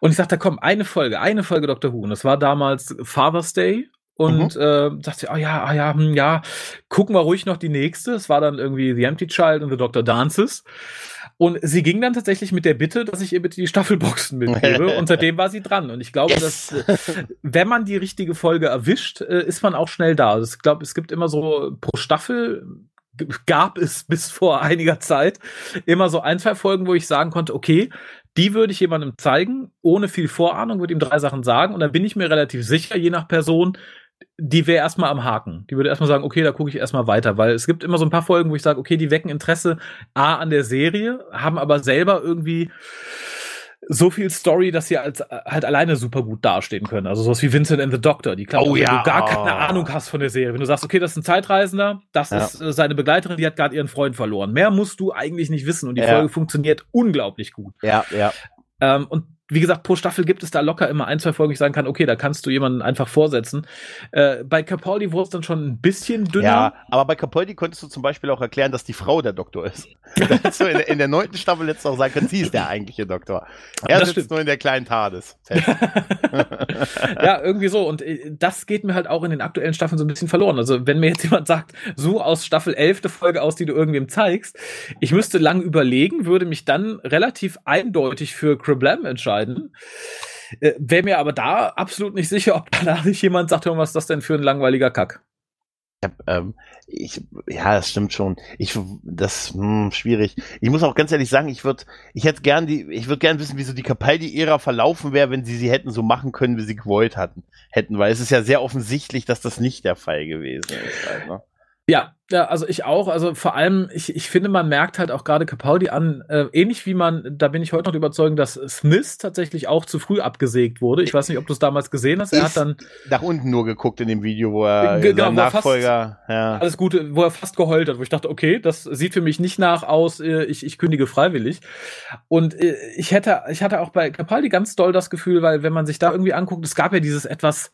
Und ich sagte, komm, eine Folge, eine Folge Dr. Who. Und das war damals Father's Day. Und äh, dachte, sie, ah ja, ah ja, hm, ja, gucken wir ruhig noch die nächste. Es war dann irgendwie The Empty Child und The Doctor Dances. Und sie ging dann tatsächlich mit der Bitte, dass ich ihr bitte die Staffelboxen mitgebe. und seitdem war sie dran. Und ich glaube,
Yes.
dass äh, wenn man die richtige Folge erwischt, äh, ist man auch schnell da. Also ich glaube, es gibt immer so pro Staffel gab es bis vor einiger Zeit immer so ein, zwei Folgen, wo ich sagen konnte, okay, die würde ich jemandem zeigen, ohne viel Vorahnung, würde ihm drei Sachen sagen und dann bin ich mir relativ sicher, je nach Person, die wäre erstmal am Haken. Die würde erstmal sagen, okay, da gucke ich erstmal weiter, weil es gibt immer so ein paar Folgen, wo ich sage, okay, die wecken Interesse A an der Serie, haben aber selber irgendwie so viel Story, dass sie als halt alleine super gut dastehen können. Also sowas wie Vincent and the Doctor, die klappt,
Oh
wenn
ja,
du gar keine Ahnung hast von der Serie. Wenn du sagst, okay, das ist ein Zeitreisender, das
Ja.
ist äh, seine Begleiterin, die hat gerade ihren Freund verloren. Mehr musst du eigentlich nicht wissen und die
Ja.
Folge funktioniert unglaublich gut.
Ja, ja.
Ähm, und wie gesagt, pro Staffel gibt es da locker immer ein, zwei Folgen, wo ich sagen kann, okay, da kannst du jemanden einfach vorsetzen. Äh, bei Capaldi wurde es dann schon ein bisschen dünner.
Ja, aber bei Capaldi konntest du zum Beispiel auch erklären, dass die Frau der Doktor ist. Du in, der- in der neunten Staffel jetzt auch sagen können, sie ist der eigentliche Doktor. Er
Das
sitzt
stimmt.
nur in der kleinen TARDIS.
ja, irgendwie so. Und äh, das geht mir halt auch in den aktuellen Staffeln so ein bisschen verloren. Also, wenn mir jetzt jemand sagt, so aus Staffel 11. Folge aus, die du irgendwem zeigst, ich müsste lang überlegen, würde mich dann relativ eindeutig für Criblam entscheiden. Äh, Wäre mir aber da absolut nicht sicher, ob danach nicht jemand sagt, was ist das denn für ein langweiliger Kack?
ähm, ich, ja, das stimmt schon. Ich, das, hm, schwierig. Ich muss auch ganz ehrlich sagen, ich würde, ich hätte gern die, ich würde gern wissen, wie so die Capaldi-Ära verlaufen wäre, wenn sie sie hätten so machen können, wie sie gewollt hatten, hätten, weil es ist ja sehr offensichtlich, dass das nicht der Fall gewesen ist. Halt, ne?
Ja, ja, also ich auch. Also vor allem, ich, ich finde, man merkt halt auch gerade Capaldi an, äh, ähnlich wie man, da bin ich heute noch der Überzeugung, dass Smith tatsächlich auch zu früh abgesägt wurde. Ich weiß nicht, ob du es damals gesehen hast. Er hat dann
Nach unten nur geguckt in dem Video, wo er
Ge- genau, wo er fast-
Nachfolger, ja.
alles Gute, wo er fast geheult hat, wo ich dachte, okay, das sieht für mich nicht nach aus, äh, ich, ich kündige freiwillig. Und äh, ich hätte, ich hatte auch bei Capaldi ganz doll das Gefühl, weil wenn man sich da irgendwie anguckt, es gab ja dieses etwas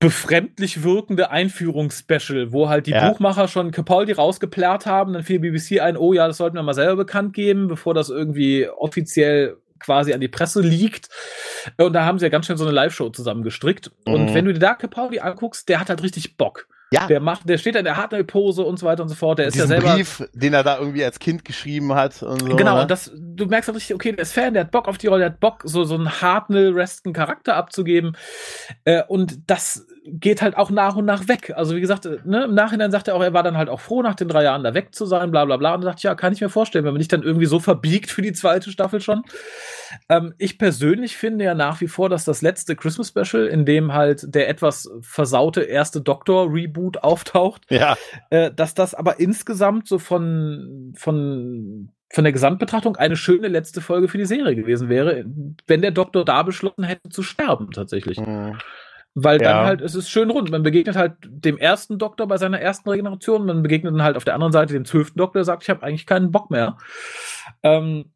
befremdlich wirkende Einführungsspecial, wo halt die
Ja.
Buchmacher schon Capaldi rausgeplärrt haben, dann fiel BBC ein, oh ja, das sollten wir mal selber bekannt geben, bevor das irgendwie offiziell quasi an die Presse liegt. Und da haben sie ja ganz schön so eine Live-Show zusammengestrickt. Und
Mhm.
wenn du dir da Capaldi anguckst, der hat halt richtig Bock.
Ja.
Der macht, der steht da in der Hartnell-Pose und so weiter und so fort. Der ist ja selber.
Brief, den er da irgendwie als Kind geschrieben hat und so.
Genau,
ne?
und das, du merkst halt richtig, okay, der ist Fan, der hat Bock auf die Rolle, der hat Bock, so, so einen Hartnell-resten Charakter abzugeben. Äh, und das geht halt auch nach und nach weg. Also, wie gesagt, äh, ne, im Nachhinein sagt er auch, er war dann halt auch froh, nach den drei Jahren da weg zu sein, bla bla bla. Und ich, ja, kann ich mir vorstellen, wenn man dich dann irgendwie so verbiegt für die zweite Staffel schon. Ähm, ich persönlich finde ja nach wie vor, dass das letzte Christmas Special, in dem halt der etwas versaute erste Doktor-Reboot auftaucht,
Ja,
äh, dass das aber insgesamt so von, von, von der Gesamtbetrachtung eine schöne letzte Folge für die Serie gewesen wäre, wenn der Doktor da beschlossen hätte zu sterben, tatsächlich.
Mhm.
Weil dann
Ja.
halt, es ist schön rund. Man begegnet halt dem ersten Doktor bei seiner ersten Regeneration, man begegnet dann halt auf der anderen Seite dem zwölften Doktor, der sagt, ich habe eigentlich keinen Bock mehr. Ähm,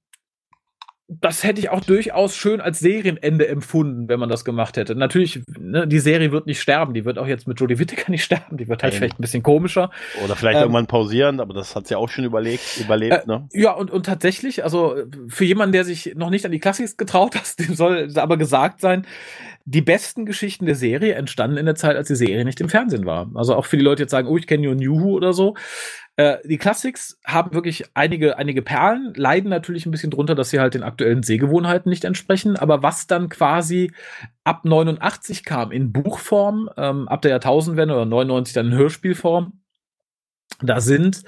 das hätte ich auch durchaus schön als Serienende empfunden, wenn man das gemacht hätte. Natürlich, ne, die Serie wird nicht sterben, die wird auch jetzt mit Jodie Whittaker nicht sterben, die wird halt
Nein.
vielleicht ein bisschen komischer.
Oder vielleicht
Ähm,
irgendwann pausieren, aber das hat sie auch schon überlegt, überlebt,
Äh,
ne?
Ja, und, und tatsächlich, also für jemanden, der sich noch nicht an die Classics getraut hat, dem soll aber gesagt sein, die besten Geschichten der Serie entstanden in der Zeit, als die Serie nicht im Fernsehen war. Also auch für die Leute jetzt sagen, oh, ich kenne nur New oder so. Äh, die Classics haben wirklich einige, einige Perlen, leiden natürlich ein bisschen drunter, dass sie halt den aktuellen Sehgewohnheiten nicht entsprechen. Aber was dann quasi ab 89 kam in Buchform, ähm, ab der Jahrtausendwende oder 99 dann in Hörspielform, da sind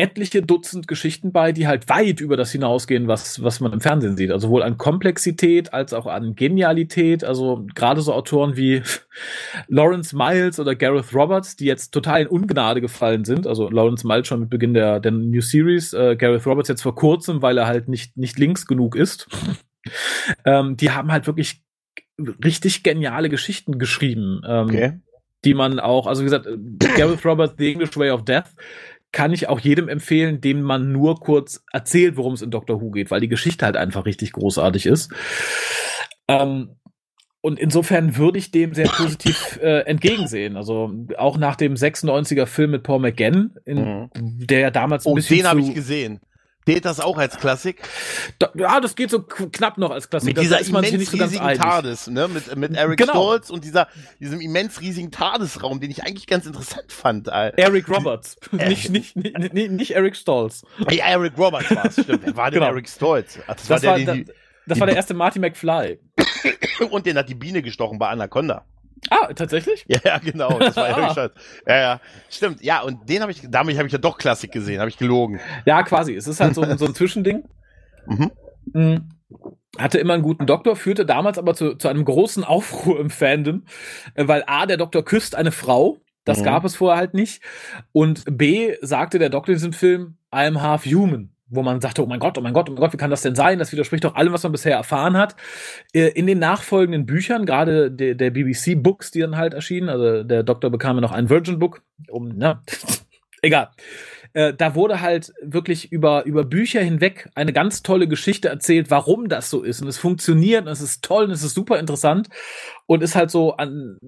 etliche Dutzend Geschichten bei, die halt weit über das hinausgehen, was, was man im Fernsehen sieht. Also sowohl an Komplexität als auch an Genialität. Also gerade so Autoren wie Lawrence Miles oder Gareth Roberts, die jetzt total in Ungnade gefallen sind. Also Lawrence Miles schon mit Beginn der, der New Series, äh, Gareth Roberts jetzt vor kurzem, weil er halt nicht, nicht links genug ist. ähm, die haben halt wirklich richtig geniale Geschichten geschrieben. Ähm, okay. Die man auch, also wie gesagt, Gareth Roberts, The English Way of Death, kann ich auch jedem empfehlen, dem man nur kurz erzählt, worum es in Doctor Who geht, weil die Geschichte halt einfach richtig großartig ist. Ähm, und insofern würde ich dem sehr positiv äh, entgegensehen. Also auch nach dem 96er Film mit Paul McGann, in, mhm. der ja damals
ein oh, bisschen den habe ich gesehen. Zählt das auch als Klassik?
Da, ja, das geht so knapp noch als Klassik.
Mit dieser immens riesigen TARDIS, ne? Mit, mit Eric genau. Stolz und dieser, diesem immens riesigen TARDIS-Raum, den ich eigentlich ganz interessant fand.
Eric Roberts. Äh, nicht, nicht, nicht, nicht, Eric Stolz.
Ja, Eric Roberts war es, stimmt. Wer war denn genau. Eric Stolz?
Ach, das, das, war, der, war, die, das die, war der erste Marty McFly.
und den hat die Biene gestochen bei Anaconda.
Ah, tatsächlich?
Ja, ja, genau. Das war ja, ah. ja, ja, stimmt. Ja, und den habe ich, damit habe ich ja doch Klassik gesehen, habe ich gelogen.
Ja, quasi. Es ist halt so, so ein Zwischending. Mhm. mhm. Hatte immer einen guten Doktor, führte damals aber zu, zu einem großen Aufruhr im Fandom, äh, weil A, der Doktor küsst eine Frau. Das mhm. gab es vorher halt nicht. Und B, sagte der Doktor in diesem Film, I am half human wo man sagte, oh mein Gott, oh mein Gott, oh mein Gott, wie kann das denn sein? Das widerspricht doch allem, was man bisher erfahren hat. Äh, in den nachfolgenden Büchern, gerade der, der BBC-Books, die dann halt erschienen, also der Doktor bekam ja noch ein Virgin-Book, um, ne, egal. Äh, da wurde halt wirklich über, über Bücher hinweg eine ganz tolle Geschichte erzählt, warum das so ist. Und es funktioniert und es ist toll und es ist super interessant und ist halt so an,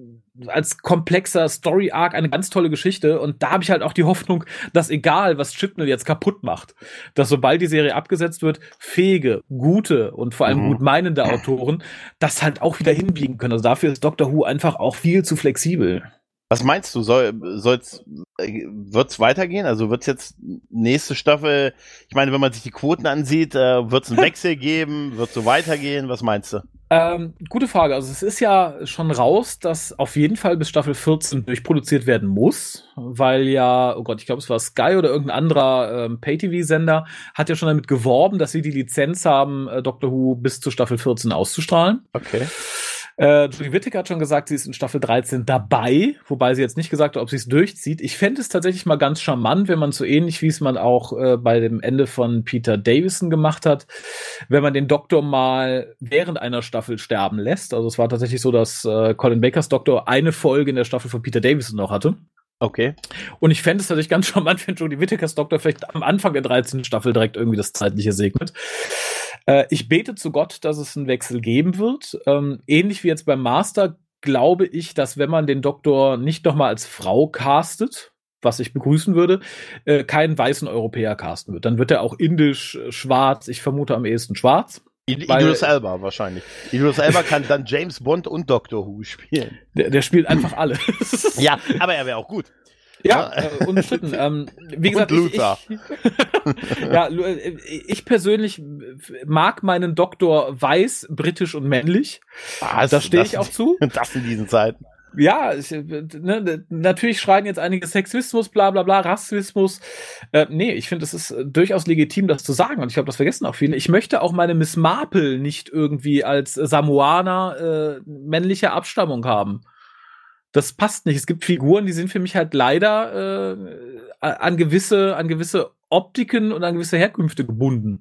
als komplexer Story Arc eine ganz tolle Geschichte. Und da habe ich halt auch die Hoffnung, dass egal, was Chipnell jetzt kaputt macht, dass sobald die Serie abgesetzt wird, fähige, gute und vor allem mhm. gut meinende Autoren das halt auch wieder hinbiegen können. Also dafür ist Doctor Who einfach auch viel zu flexibel.
Was meinst du? Soll, soll's, wird's weitergehen? Also wird's jetzt nächste Staffel? Ich meine, wenn man sich die Quoten ansieht, äh, wird's einen Wechsel geben? Wird's so weitergehen? Was meinst du?
Ähm, gute Frage. Also es ist ja schon raus, dass auf jeden Fall bis Staffel 14 durchproduziert werden muss, weil ja, oh Gott, ich glaube, es war Sky oder irgendein anderer ähm, Pay-TV-Sender hat ja schon damit geworben, dass sie die Lizenz haben, äh, Doctor Who bis zur Staffel 14 auszustrahlen.
Okay.
Äh, Julie Wittig hat schon gesagt, sie ist in Staffel 13 dabei, wobei sie jetzt nicht gesagt hat, ob sie es durchzieht. Ich fände es tatsächlich mal ganz charmant, wenn man so ähnlich wie es man auch äh, bei dem Ende von Peter Davison gemacht hat, wenn man den Doktor mal während einer Staffel sterben lässt. Also es war tatsächlich so, dass äh, Colin Bakers Doktor eine Folge in der Staffel von Peter Davison noch hatte.
Okay.
Und ich fände es tatsächlich ganz charmant, wenn Jodie Whittakers Doktor vielleicht am Anfang der 13. Staffel direkt irgendwie das Zeitliche segnet. Äh, ich bete zu Gott, dass es einen Wechsel geben wird. Ähm, ähnlich wie jetzt beim Master glaube ich, dass wenn man den Doktor nicht nochmal als Frau castet, was ich begrüßen würde, äh, keinen weißen Europäer casten wird. Dann wird er auch indisch, äh, schwarz, ich vermute am ehesten schwarz.
Idris Elba wahrscheinlich. Idris Elba kann dann James Bond und Doctor Who spielen.
Der, der spielt einfach alle.
ja, aber er wäre auch gut.
Ja, äh, unbestritten. ähm, wie gesagt, ich, ich, ja, äh, ich persönlich mag meinen Doktor weiß, britisch und männlich.
Was, da stehe ich auch zu. Das in diesen Zeiten.
Ja, ich, ne, natürlich schreien jetzt einige Sexismus, bla bla bla, Rassismus. Äh, nee, ich finde, es ist durchaus legitim, das zu sagen. Und ich glaube, das vergessen auch viele. Ich möchte auch meine Miss Marple nicht irgendwie als Samoaner äh, männlicher Abstammung haben das passt nicht. Es gibt Figuren, die sind für mich halt leider äh, an gewisse, an gewisse Optiken und an gewisse Herkünfte gebunden.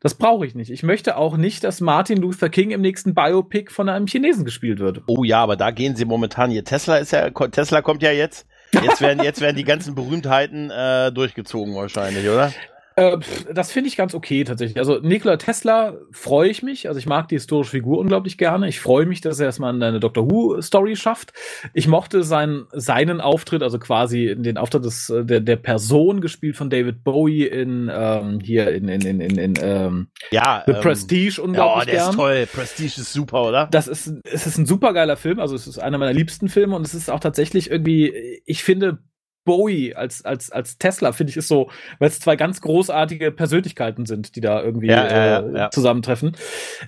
Das brauche ich nicht. Ich möchte auch nicht, dass Martin Luther King im nächsten Biopic von einem Chinesen gespielt wird.
Oh ja, aber da gehen sie momentan hier. Tesla ist ja, Tesla kommt ja jetzt. Jetzt werden, jetzt werden die ganzen Berühmtheiten äh, durchgezogen wahrscheinlich, oder?
Äh, das finde ich ganz okay tatsächlich. Also Nikola Tesla freue ich mich. Also ich mag die historische Figur unglaublich gerne. Ich freue mich, dass er erstmal eine Doctor Who Story schafft. Ich mochte seinen, seinen Auftritt, also quasi den Auftritt des, äh, der, der Person gespielt von David Bowie in ähm, hier in, in, in, in, in ähm,
ja,
The ähm, Prestige unglaublich.
Ja, der gern. ist toll. Prestige ist super, oder?
Das ist, es ist ein super geiler Film. Also es ist einer meiner liebsten Filme und es ist auch tatsächlich irgendwie, ich finde, Bowie als, als, als Tesla, finde ich, ist so, weil es zwei ganz großartige Persönlichkeiten sind, die da irgendwie ja, äh, ja, zusammentreffen.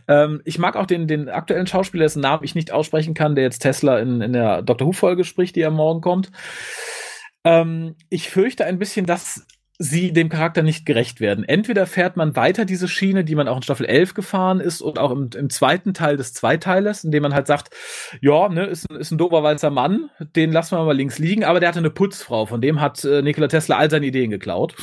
Ähm, ich mag auch den, den aktuellen Schauspieler, dessen Namen ich nicht aussprechen kann, der jetzt Tesla in, in der Doctor Who-Folge spricht, die ja morgen kommt. Ähm, ich fürchte ein bisschen, dass sie dem Charakter nicht gerecht werden. Entweder fährt man weiter diese Schiene, die man auch in Staffel 11 gefahren ist und auch im, im zweiten Teil des Zweiteilers, indem man halt sagt, ja, ne, ist, ist ein doofer weißer Mann, den lassen wir mal links liegen, aber der hatte eine Putzfrau, von dem hat äh, Nikola Tesla all seine Ideen geklaut.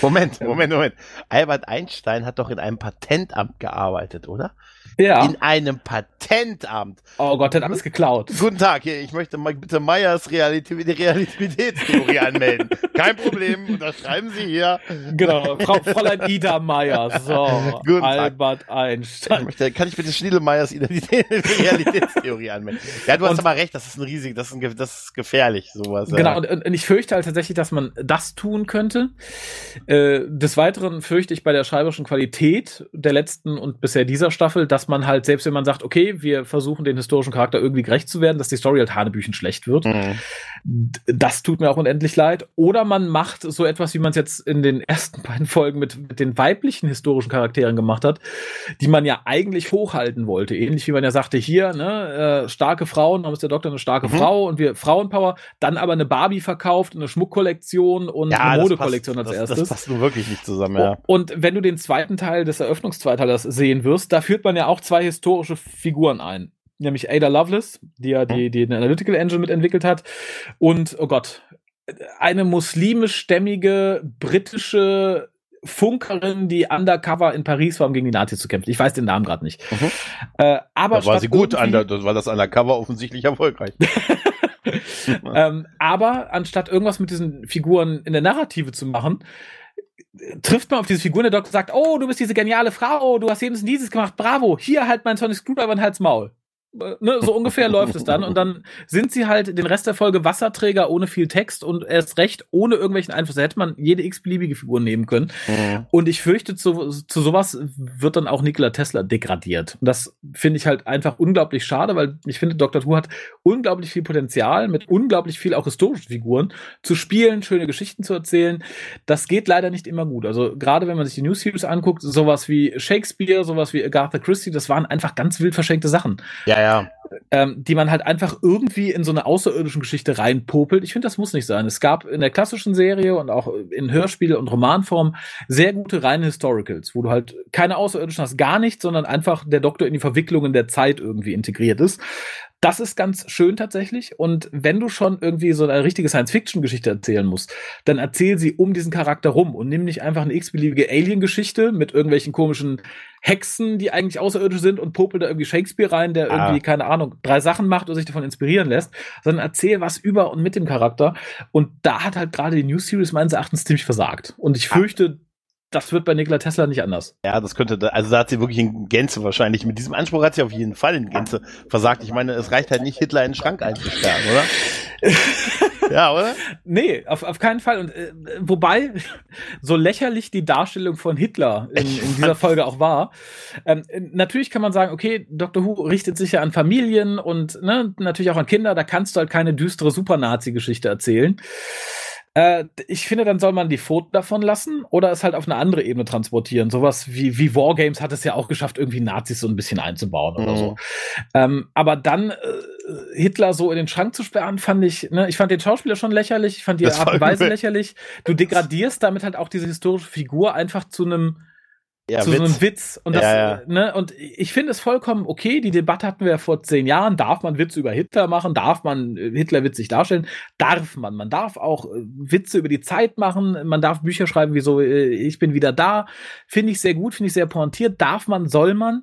Moment, Moment, Moment. Albert Einstein hat doch in einem Patentamt gearbeitet, oder?
Ja.
In einem Patentamt.
Oh Gott, der hat alles geklaut.
Guten Tag, hier, ich möchte mal bitte Meyers Realität, Realitätstheorie anmelden. Kein Problem, unterschreiben Sie hier.
Genau, Frau, Fräulein Ida Meyer. So,
Guten Tag.
Albert
Ich
Einstein.
möchte, kann ich bitte Schniedelmeyers Identität, Realitätstheorie anmelden? Ja, du hast
Und-
aber recht, das ist ein riesig, das ist, ein, das ist gefährlich, sowas.
Genau,
ja.
und und ich fürchte halt tatsächlich, dass man das tun könnte. Äh, des Weiteren fürchte ich bei der schreiberischen Qualität der letzten und bisher dieser Staffel, dass man halt, selbst wenn man sagt, okay, wir versuchen den historischen Charakter irgendwie gerecht zu werden, dass die Story halt hanebüchen schlecht wird.
Mhm.
Das tut mir auch unendlich leid. Oder man macht so etwas, wie man es jetzt in den ersten beiden Folgen mit, mit den weiblichen historischen Charakteren gemacht hat, die man ja eigentlich hochhalten wollte. Ähnlich wie man ja sagte, hier, ne, äh, starke Frauen, warum ist der Doktor eine starke
Mhm.
Frau und wir Frauenpower, dann aber eine Barbie verkauft, eine Schmuckkollektion und eine
das
Modekollektion als
das,
erstes.
Das passt nun wirklich nicht zusammen, ja.
Und wenn du den zweiten Teil des Eröffnungszweiteilers sehen wirst, da führt man ja auch zwei historische Figuren ein. Nämlich Ada Lovelace, die ja die, die den Analytical Engine mitentwickelt hat. Und, oh Gott, eine muslimischstämmige britische Funkerin, die undercover in Paris war, um gegen die Nazis zu kämpfen. Ich weiß den Namen gerade nicht.
Mhm.
Äh, aber
Da war sie gut,
irgendwie-
an der, das war das Undercover offensichtlich erfolgreich.
ähm, aber anstatt irgendwas mit diesen Figuren in der Narrative zu machen, trifft man auf diese Figuren, der Doktor sagt, oh, du bist diese geniale Frau, du hast und dieses gemacht, bravo, hier halt mein Sonic Screwdriver und halt's Maul. Äh, Ne, so ungefähr läuft es dann und dann sind sie halt den Rest der Folge Wasserträger ohne viel Text und erst recht ohne irgendwelchen Einfluss. Da hätte man jede x-beliebige Figur nehmen können.
Mhm.
Und ich fürchte, zu, zu sowas wird dann auch Nikola Tesla degradiert. Und das finde ich halt einfach unglaublich schade, weil ich finde, Dr. Who hat unglaublich viel Potenzial mit unglaublich viel auch historischen Figuren zu spielen, schöne Geschichten zu erzählen. Das geht leider nicht immer gut. Also gerade wenn man sich die News Series anguckt, sowas wie Shakespeare, sowas wie Agatha Christie, das waren einfach ganz wild verschenkte Sachen
Ja, ja.
ähm, die man halt einfach irgendwie in so eine außerirdische Geschichte reinpopelt. Ich finde, das muss nicht sein. Es gab in der klassischen Serie und auch in Hörspiel- und Romanform sehr gute reine Historicals, wo du halt keine Außerirdischen hast, gar nicht, sondern einfach der Doktor in die Verwicklungen der Zeit irgendwie integriert ist. Das ist ganz schön tatsächlich. Und wenn du schon irgendwie so eine richtige Science-Fiction-Geschichte erzählen musst, dann erzähl sie um diesen Charakter rum und nimm nicht einfach eine x-beliebige Alien-Geschichte mit irgendwelchen komischen Hexen, die eigentlich außerirdisch sind und popel da irgendwie Shakespeare rein, der
Ah.
irgendwie, keine Ahnung, drei Sachen macht und sich davon inspirieren lässt, sondern erzähl was über und mit dem Charakter. Und da hat halt gerade die New Series meines Erachtens ziemlich versagt. Und ich
Ah.
Das wird bei Nikola Tesla nicht anders.
Ja, das könnte, da- also da hat sie wirklich in Gänze wahrscheinlich, mit diesem Anspruch hat sie auf jeden Fall in Gänze versagt. Ich meine, es reicht halt nicht, Hitler in den Schrank einzusperren, oder? ja, oder?
Nee, auf, auf keinen Fall. Und äh, wobei, so lächerlich die Darstellung von Hitler in, in dieser Folge auch war, ähm, natürlich kann man sagen, okay, Dr. Who richtet sich ja an Familien und ne, natürlich auch an Kinder, da kannst du halt keine düstere Super-Nazi-Geschichte erzählen. Äh, ich finde, dann soll man die Pfoten davon lassen oder es halt auf eine andere Ebene transportieren. Sowas wie, wie Wargames hat es ja auch geschafft, irgendwie Nazis so ein bisschen einzubauen oder
Mhm.
so. Ähm, aber dann äh, Hitler so in den Schrank zu sperren, fand ich, ne, ich fand den Schauspieler schon lächerlich, ich fand die
Das
Art und Weise lächerlich. Du degradierst damit halt auch diese historische Figur einfach zu einem
Ja,
zu so einem
Witz.
Witz. Und das,
Ja, ja.
ne, und ich finde es vollkommen okay. Die Debatte hatten wir ja vor zehn Jahren. Darf man Witze über Hitler machen? Darf man äh, Hitler witzig darstellen? Darf man. Man darf auch äh, Witze über die Zeit machen. Man darf Bücher schreiben, wie so, äh, ich bin wieder da. Finde ich sehr gut, finde ich sehr pointiert. Darf man, soll man.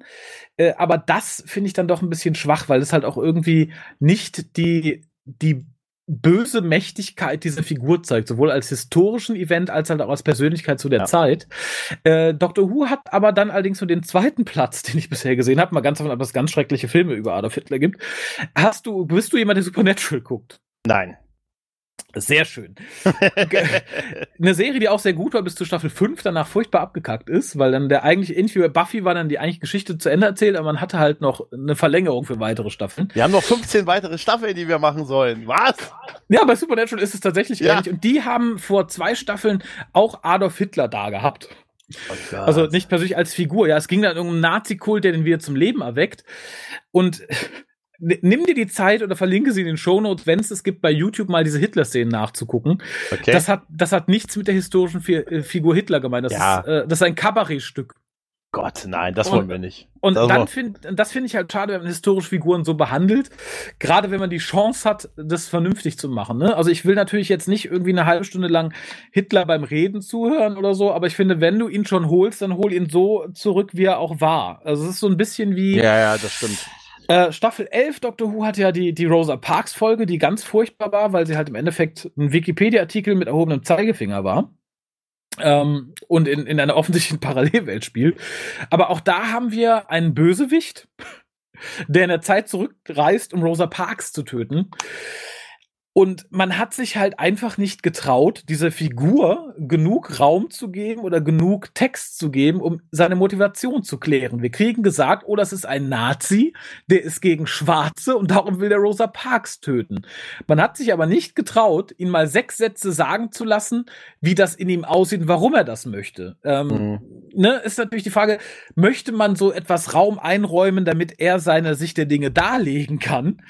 Aber das finde ich dann doch ein bisschen schwach, weil es halt auch irgendwie nicht die, die böse Mächtigkeit dieser Figur zeigt, sowohl als historischen Event als halt auch als Persönlichkeit zu der
Ja.
Zeit. Äh, Dr. Who hat aber dann allerdings nur den zweiten Platz, den ich bisher gesehen habe, mal ganz davon ab, dass es ganz schreckliche Filme über Adolf Hitler gibt. Hast du, bist du jemand, der Supernatural guckt?
Nein.
Sehr schön. Eine Serie, die auch sehr gut war bis zu Staffel 5, danach furchtbar abgekackt ist, weil dann der eigentlich, bei Buffy war dann die eigentliche Geschichte zu Ende erzählt, aber man hatte halt noch eine Verlängerung für weitere Staffeln.
Wir haben noch 15 weitere Staffeln, die wir machen sollen. Was?
Ja, bei Supernatural ist es tatsächlich
Ja.
ähnlich. Und die haben vor zwei Staffeln auch Adolf Hitler da gehabt. Also nicht persönlich als Figur. Ja, es ging dann um einen Nazi-Kult, der den wieder zum Leben erweckt. Und nimm dir die Zeit oder verlinke sie in den Shownotes, wenn es es gibt, bei YouTube mal diese Hitler-Szenen nachzugucken. Okay. Das hat, das hat nichts mit der historischen äh, Figur Hitler gemeint. Das, ja. ist, äh, das ist ein Kabarettstück.
Gott, nein, das und, wollen wir nicht.
Und das dann finde das finde ich halt schade, wenn man historische Figuren so behandelt. Gerade wenn man die Chance hat, das vernünftig zu machen. Ne? Also ich will natürlich jetzt nicht irgendwie eine halbe Stunde lang Hitler beim Reden zuhören oder so, aber ich finde, wenn du ihn schon holst, dann hol ihn so zurück, wie er auch war. Also es ist so ein bisschen wie.
Ja, ja, das stimmt.
Äh, Staffel 11 Doctor Who hatte ja die, die Rosa Parks Folge, die ganz furchtbar war, weil sie halt im Endeffekt ein Wikipedia-Artikel mit erhobenem Zeigefinger war ähm, und in, in einer offensichtlichen Parallelwelt spielt. Aber auch da haben wir einen Bösewicht, der in der Zeit zurückreist, um Rosa Parks zu töten. Und man hat sich halt einfach nicht getraut, dieser Figur genug Raum zu geben oder genug Text zu geben, um seine Motivation zu klären. Wir kriegen gesagt, oh, das ist ein Nazi, der ist gegen Schwarze und darum will der Rosa Parks töten. Man hat sich aber nicht getraut, ihn mal sechs Sätze sagen zu lassen, wie das in ihm aussieht und warum er das möchte. Ähm, mhm. ne, ist natürlich die Frage, möchte man so etwas Raum einräumen, damit er seine Sicht der Dinge darlegen kann?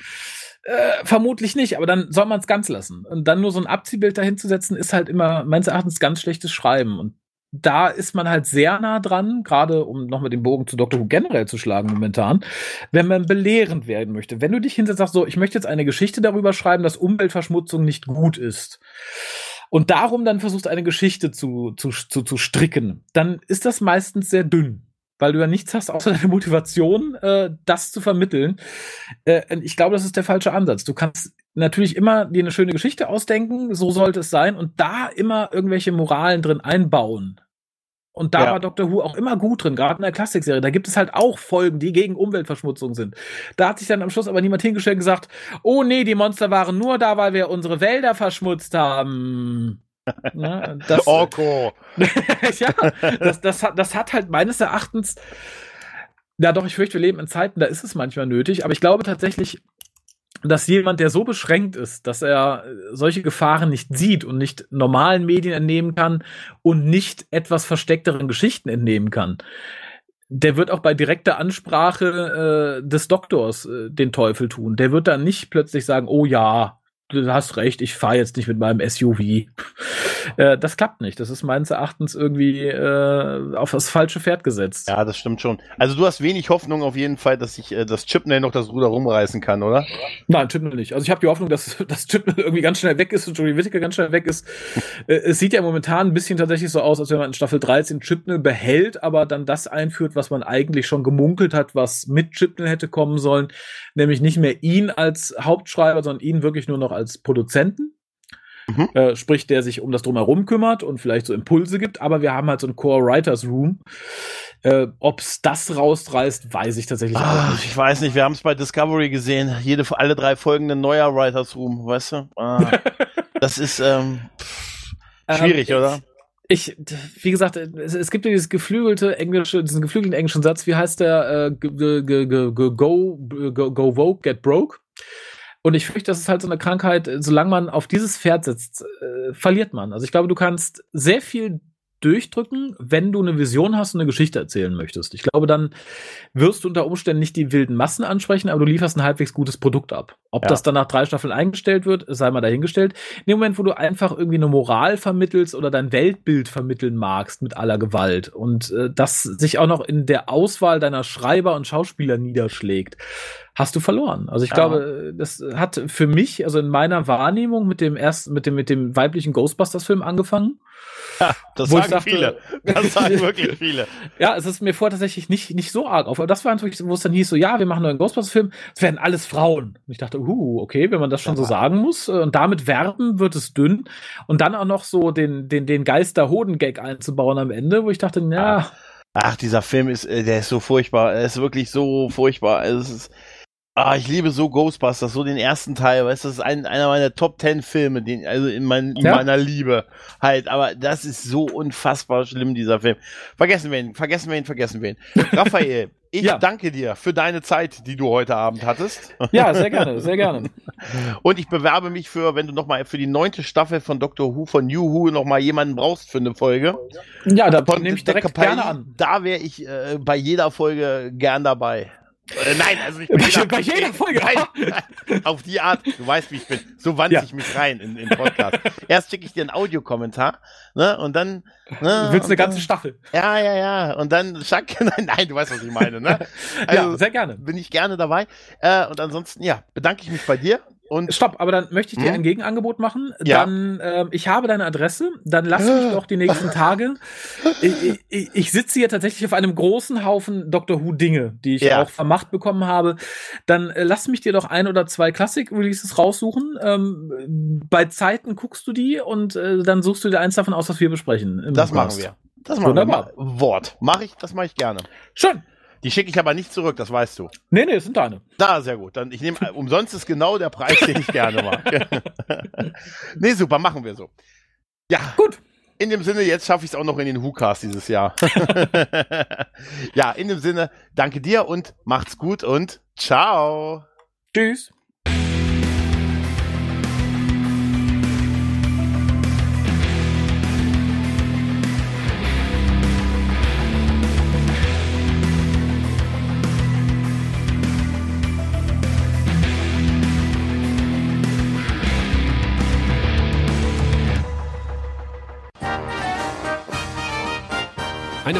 Äh, vermutlich nicht, aber dann soll man es ganz lassen. Und dann nur so ein Abziehbild dahin zu setzen, ist halt immer meines Erachtens ganz schlechtes Schreiben. Und da ist man halt sehr nah dran, gerade um noch mit dem Bogen zu Dr. Who generell zu schlagen momentan, wenn man belehrend werden möchte. Wenn du dich hinsetzt sagst, so, ich möchte jetzt eine Geschichte darüber schreiben, dass Umweltverschmutzung nicht gut ist. Und darum dann versuchst, eine Geschichte zu, zu, zu, zu stricken, dann ist das meistens sehr dünn weil du ja nichts hast außer deine Motivation, äh, das zu vermitteln. Äh, ich glaube, das ist der falsche Ansatz. Du kannst natürlich immer dir eine schöne Geschichte ausdenken, so sollte es sein, und da immer irgendwelche Moralen drin einbauen. Und da ja. war Dr. Who auch immer gut drin, gerade in der Klassikserie. Da gibt es halt auch Folgen, die gegen Umweltverschmutzung sind. Da hat sich dann am Schluss aber niemand hingestellt und gesagt, oh nee, die Monster waren nur da, weil wir unsere Wälder verschmutzt haben.
Ne? Das, Orko.
ja, das, das, hat, das hat halt meines Erachtens, ja doch, ich fürchte, wir leben in Zeiten, da ist es manchmal nötig, aber ich glaube tatsächlich, dass jemand, der so beschränkt ist, dass er solche Gefahren nicht sieht und nicht normalen Medien entnehmen kann und nicht etwas versteckteren Geschichten entnehmen kann, der wird auch bei direkter Ansprache äh, des Doktors äh, den Teufel tun. Der wird dann nicht plötzlich sagen, oh ja, du hast recht, ich fahre jetzt nicht mit meinem SUV. äh, das klappt nicht. Das ist meines Erachtens irgendwie äh, auf das falsche Pferd gesetzt.
Ja, das stimmt schon. Also du hast wenig Hoffnung auf jeden Fall, dass sich äh, das Chipnell noch das Ruder rumreißen kann, oder?
Nein, Chipnell nicht. Also ich habe die Hoffnung, dass das Chipnell irgendwie ganz schnell weg ist und Joey Whittaker ganz schnell weg ist. äh, es sieht ja momentan ein bisschen tatsächlich so aus, als wenn man in Staffel 13 Chipnell behält, aber dann das einführt, was man eigentlich schon gemunkelt hat, was mit Chipnell hätte kommen sollen, nämlich nicht mehr ihn als Hauptschreiber, sondern ihn wirklich nur noch als Produzenten. Mhm. Äh, sprich, der sich um das Drumherum kümmert und vielleicht so Impulse gibt, aber wir haben halt so ein Core Writers Room. Äh, Ob's das rausreißt, weiß ich tatsächlich
Ach, auch nicht. Ich weiß nicht, wir haben es bei Discovery gesehen. Jede, alle drei Folgen ein neuer Writers Room, weißt du? Ah, das ist ähm, ähm schwierig, ähm, oder?
Ich, wie gesagt, es, es, gibt ja dieses geflügelte englische, diesen geflügelten englischen Satz, wie heißt der? Äh, go, go, go, go woke, get broke. Und ich fürchte, das ist halt so eine Krankheit, solange man auf dieses Pferd sitzt, äh, verliert man. Also ich glaube, du kannst sehr viel durchdrücken, wenn du eine Vision hast und eine Geschichte erzählen möchtest. Ich glaube, dann wirst du unter Umständen nicht die wilden Massen ansprechen, aber du lieferst ein halbwegs gutes Produkt ab. Ob ja. das dann nach drei Staffeln eingestellt wird, sei mal dahingestellt. In dem Moment, wo du einfach irgendwie eine Moral vermittelst oder dein Weltbild vermitteln magst mit aller Gewalt und äh, das sich auch noch in der Auswahl deiner Schreiber und Schauspieler niederschlägt, hast du verloren. Also ich ja. glaube, das hat für mich, also in meiner Wahrnehmung mit dem ersten, mit dem, mit dem weiblichen Ghostbusters-Film angefangen.
Ja, das sagen dachte, viele. Das sagen wirklich viele.
ja, es ist mir vorher tatsächlich nicht, nicht so arg auf. Aber das war natürlich, wo es dann hieß so, ja, wir machen einen Ghostbusters-Film. Es werden alles Frauen. Und ich dachte, uh, okay, wenn man das schon ja. so sagen muss. Äh, und damit werben wird es dünn. Und dann auch noch so den, den, den Geister-Hoden-Gag einzubauen am Ende, wo ich dachte, ja.
Ach, dieser Film ist, äh, der ist so furchtbar. Er ist wirklich so furchtbar. Es ist, Ah, ich liebe so Ghostbusters, so den ersten Teil, weißt du, das ist ein, einer meiner Top Ten Filme, den, also in, mein, in ja? meiner Liebe halt, aber das ist so unfassbar schlimm, dieser Film. Vergessen wir ihn, vergessen wir ihn, vergessen wir ihn. Raphael, ich ja. danke dir für deine Zeit, die du heute Abend hattest.
Ja, sehr gerne, sehr gerne.
Und ich bewerbe mich für, wenn du nochmal für die neunte Staffel von Doctor Who, von New Who nochmal jemanden brauchst für eine Folge.
Ja, da nehme ich direkt gerne an.
Da wäre ich äh, bei jeder Folge gern dabei. Äh, nein, also ich
bin bei, bei jeder Folge.
Nein, nein, auf die Art, du weißt, wie ich bin. So wandle ja. ich mich rein in den Podcast. Erst schicke ich dir einen Audiokommentar, ne, und dann.
Ne, du willst eine ganze Staffel.
Ja, ja, ja. Und dann, Schack, nein, nein, du weißt, was ich meine, ne?
Also, ja, sehr gerne.
Bin ich gerne dabei. Äh, und ansonsten, ja, bedanke ich mich bei dir
und Stopp, aber dann möchte ich dir hm? ein Gegenangebot machen. Ja. Dann, äh, ich habe deine Adresse, dann lass mich doch die nächsten Tage. Ich, ich, ich, sitze hier tatsächlich auf einem großen Haufen Doctor Who Dinge, die ich ja. auch vermacht bekommen habe. Dann äh, lass mich dir doch ein oder zwei Classic-Releases raussuchen. Ähm, bei Zeiten guckst du die und äh, dann suchst du dir eins davon aus, was wir besprechen.
Das machen wir. Das machen Wunderbar. wir. Wort. Mache ich, das mache ich gerne.
Schön.
Die schicke ich aber nicht zurück, das weißt du.
Nee, nee, das sind deine.
Da, sehr gut. Dann ich nehme umsonst ist genau der Preis, den ich gerne mag. nee, super, machen wir so. Ja. Gut. In dem Sinne, jetzt schaffe ich es auch noch in den WhoCast dieses Jahr. ja, in dem Sinne, danke dir und macht's gut und ciao.
Tschüss.